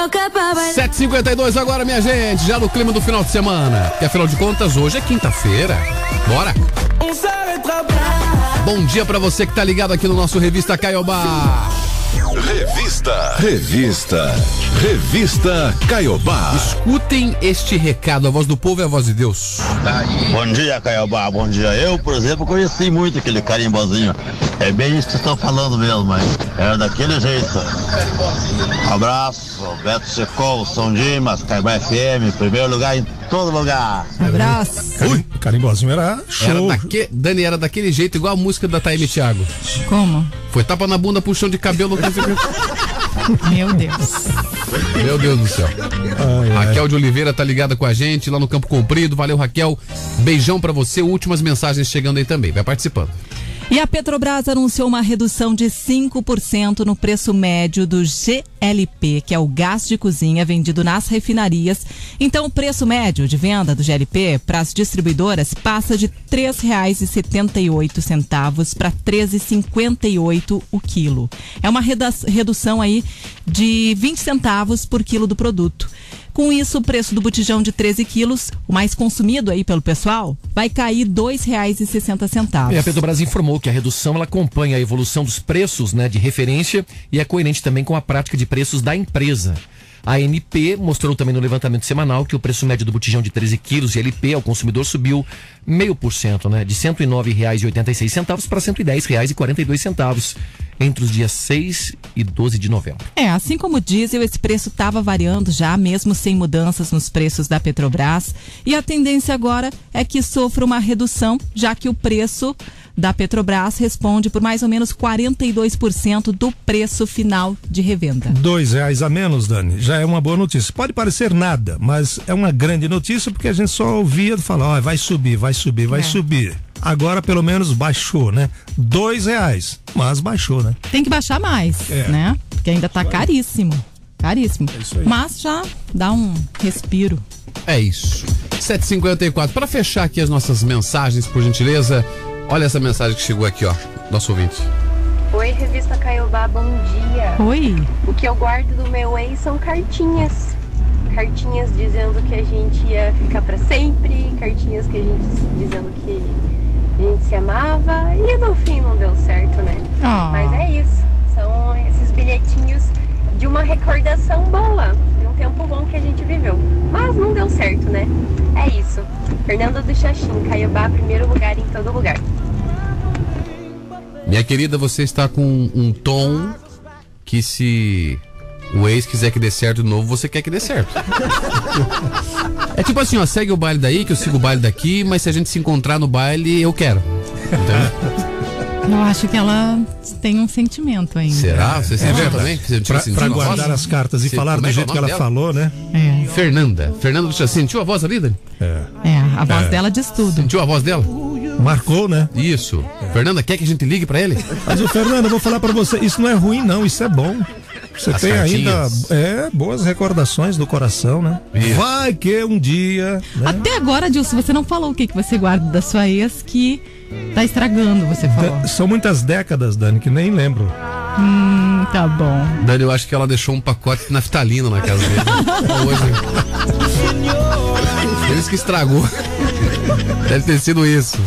louca pra bailar. 752 agora, minha gente, já no clima do final de semana. Que afinal de contas, hoje é quinta-feira. Bora! Bom dia pra você que tá ligado aqui no nosso Revista Caiobá. Revista. Revista. Revista Caiobá. Escutem este recado, a voz do povo é a voz de Deus. Bom dia, Caiobá. Bom dia. Eu, por exemplo, conheci muito aquele carimbozinho. É bem isso que estão falando mesmo, mas era daquele jeito. Abraço, Beto Secol, São Dimas, Caiobá FM, primeiro lugar em todo lugar. Abraço. Ui, carimbozinho era show. Era daque... Dani, era daquele jeito, igual a música da Taime Thiago. Como? Foi tapa na bunda, puxão de cabelo. Meu Deus. Meu Deus do céu. Raquel de Oliveira tá ligada com a gente lá no Campo Comprido. Valeu, Raquel. Beijão pra você. Últimas mensagens chegando aí também. Vai participando. E a Petrobras anunciou uma redução de 5% no preço médio do GLP, que é o gás de cozinha vendido nas refinarias. Então, o preço médio de venda do GLP para as distribuidoras passa de R$ 3,78 para R$ 13,58 o quilo. É uma redução aí de 20 centavos por quilo do produto. Com isso, o preço do botijão de 13 quilos, o mais consumido aí pelo pessoal, vai cair R$ 2,60. E a Petrobras informou que a redução ela acompanha a evolução dos preços né, de referência e é coerente também com a prática de preços da empresa. A ANP mostrou também no levantamento semanal que o preço médio do botijão de 13 quilos de LP ao consumidor subiu meio por cento, né, de R$ 109,86 para R$ 110,42 entre os dias 6 e 12 de novembro. É, assim como o diesel, esse preço estava variando já, mesmo sem mudanças nos preços da Petrobras. E a tendência agora é que sofra uma redução, já que o preço da Petrobras responde por mais ou menos 42% do preço final de revenda. Dois reais a menos, Dani, já é uma boa notícia. Pode parecer nada, mas é uma grande notícia porque a gente só ouvia falar, ó, vai subir, vai subir, vai É. subir. Agora pelo menos baixou, né? Dois reais, mas baixou, né? Tem que baixar mais, É. né? Porque ainda tá caríssimo. Caríssimo. aí. Mas já dá um respiro. É isso. 7h54. Para fechar aqui as nossas mensagens, por gentileza, olha essa mensagem que chegou aqui, ó. Nosso ouvinte. Oi, revista Caiobá, bom dia. Oi. O que eu guardo do meu ex são cartinhas. Cartinhas dizendo que a gente ia ficar pra sempre, cartinhas que a gente dizendo que a gente se amava e no fim não deu certo, né? Ah. Mas é isso. São esses bilhetinhos de uma recordação boa, de um tempo bom que a gente viveu. Mas não deu certo, né? É isso. Fernanda do Xaxim, Caiobá, primeiro lugar em todo lugar. Minha querida, você está com um tom que se o ex quiser que dê certo de novo, você quer que dê certo. É tipo assim, ó, segue o baile daí, que eu sigo o baile daqui, mas se a gente se encontrar no baile, eu quero. Entendeu? Eu acho que ela tem um sentimento ainda. Será? Você sentiu verdade. também? Você Pra- sentiu pra a guardar voz? as cartas e Você- falar do é que é jeito que ela dela? falou, né? Fernanda. Fernanda, você sentiu a voz ali, Dani? É. É, a voz É. dela diz tudo. Sentiu a voz dela? Marcou, né? Isso. Fernanda, quer que a gente ligue pra ele? Mas o Fernando, eu vou falar pra você, isso não é ruim não, isso é bom. Você As tem ainda cartinhas. é, boas recordações do coração, né? Isso. Vai que um dia. Né? Até agora, Dilson, você não falou o que, que você guarda da sua ex que tá estragando, você falou. Da- São muitas décadas, Dani, que nem lembro. Hum, tá bom. Dani, eu acho que ela deixou um pacote de naftalina na casa dele. Hoje. Eles que estragou. Deve ter sido isso.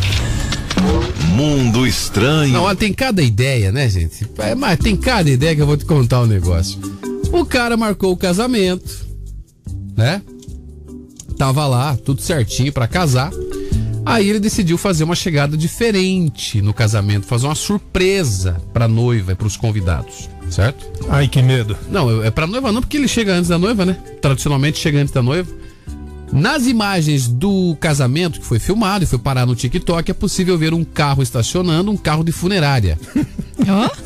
Mundo estranho. Não, tem cada ideia, né, gente? É, mas tem cada ideia que eu vou te contar um negócio. O cara marcou o casamento, né? Tava lá, tudo certinho pra casar. Aí ele decidiu fazer uma chegada diferente no casamento, fazer uma surpresa pra noiva e pros convidados, certo? Ai, que medo. Não, é pra noiva não, porque ele chega antes da noiva, né? Tradicionalmente chega antes da noiva. Nas imagens do casamento que foi filmado e foi parar no TikTok, é possível ver um carro estacionando, um carro de funerária.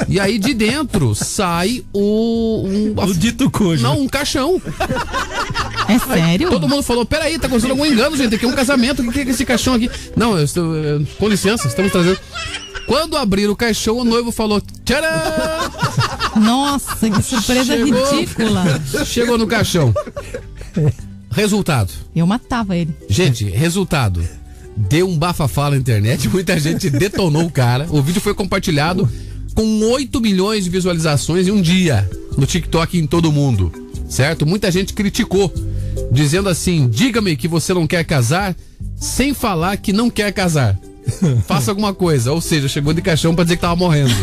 E aí de dentro sai o. Um, o dito cujo. Não, um caixão. É sério? Todo mundo falou: peraí, tá acontecendo algum engano, gente. Aqui é um casamento. O que é esse caixão aqui? Não, eu estou, eh, com licença, estamos trazendo. Quando abriram o caixão, o noivo falou: tcharam! Nossa, que surpresa ridícula. Chegou no caixão. Resultado. Eu matava ele. Gente, resultado. Deu um bafafá na internet, muita gente detonou o cara. O vídeo foi compartilhado com 8 milhões de visualizações em um dia no TikTok em todo mundo, certo? Muita gente criticou, dizendo assim: diga-me que você não quer casar sem falar que não quer casar. Faça alguma coisa, ou seja, chegou de caixão pra dizer que tava morrendo.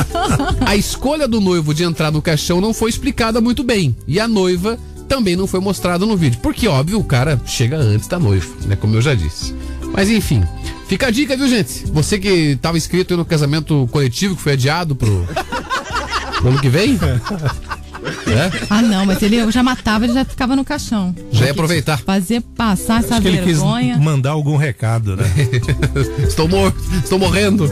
A escolha do noivo de entrar no caixão não foi explicada muito bem. E a noiva também não foi mostrada no vídeo. Porque, óbvio, o cara chega antes da noiva, né? Como eu já disse. Mas enfim, fica a dica, viu, gente? Você que tava inscrito aí no casamento coletivo que foi adiado pro, pro ano que vem. É? Ah, não, mas ele já matava, ele já ficava no caixão. Já ia aproveitar. Fazer passar essa Acho que ele quis vergonha. mandar algum recado, né? estou, mor estou morrendo.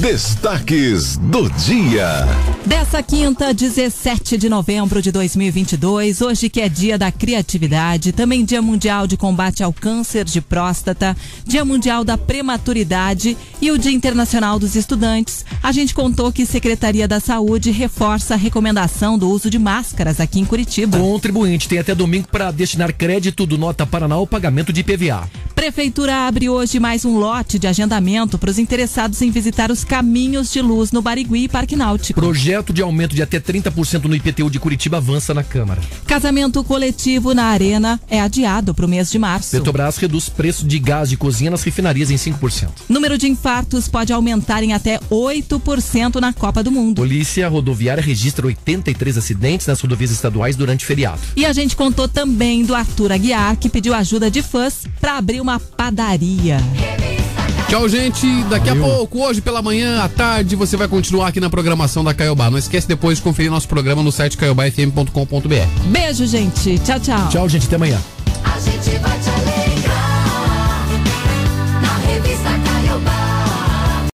Destaques do dia. Dessa quinta, 17 de novembro de 2022, hoje que é dia da criatividade, também dia mundial de combate ao câncer de próstata, dia mundial da prematuridade e o dia internacional dos estudantes, a gente contou que Secretaria da Saúde reforça a recomendação do uso de máscaras aqui em Curitiba. Contribuinte tem até domingo para destinar crédito do Nota Paraná ao pagamento de IPVA. Prefeitura abre hoje mais um lote de agendamento para os interessados em visitar os caminhos de luz no Barigui e Parque Náutico. Projeto de aumento de até 30% no IPTU de Curitiba avança na Câmara. Casamento coletivo na Arena é adiado para o mês de março. Petrobras reduz preço de gás de cozinha nas refinarias em 5%. Número de infartos pode aumentar em até 8% na Copa do Mundo. Polícia Rodoviária registra 83 acidentes nas rodovias estaduais durante feriado. E a gente contou também do Arthur Aguiar, que pediu ajuda de fãs para abrir uma padaria. Tchau, gente. Daqui a pouco, hoje pela manhã, à tarde, você vai continuar aqui na programação da Caiobá. Não esquece depois de conferir nosso programa no site caiobafm.com.br. Beijo, gente. Tchau, tchau. Tchau, gente. Até amanhã. A gente vai te alegrar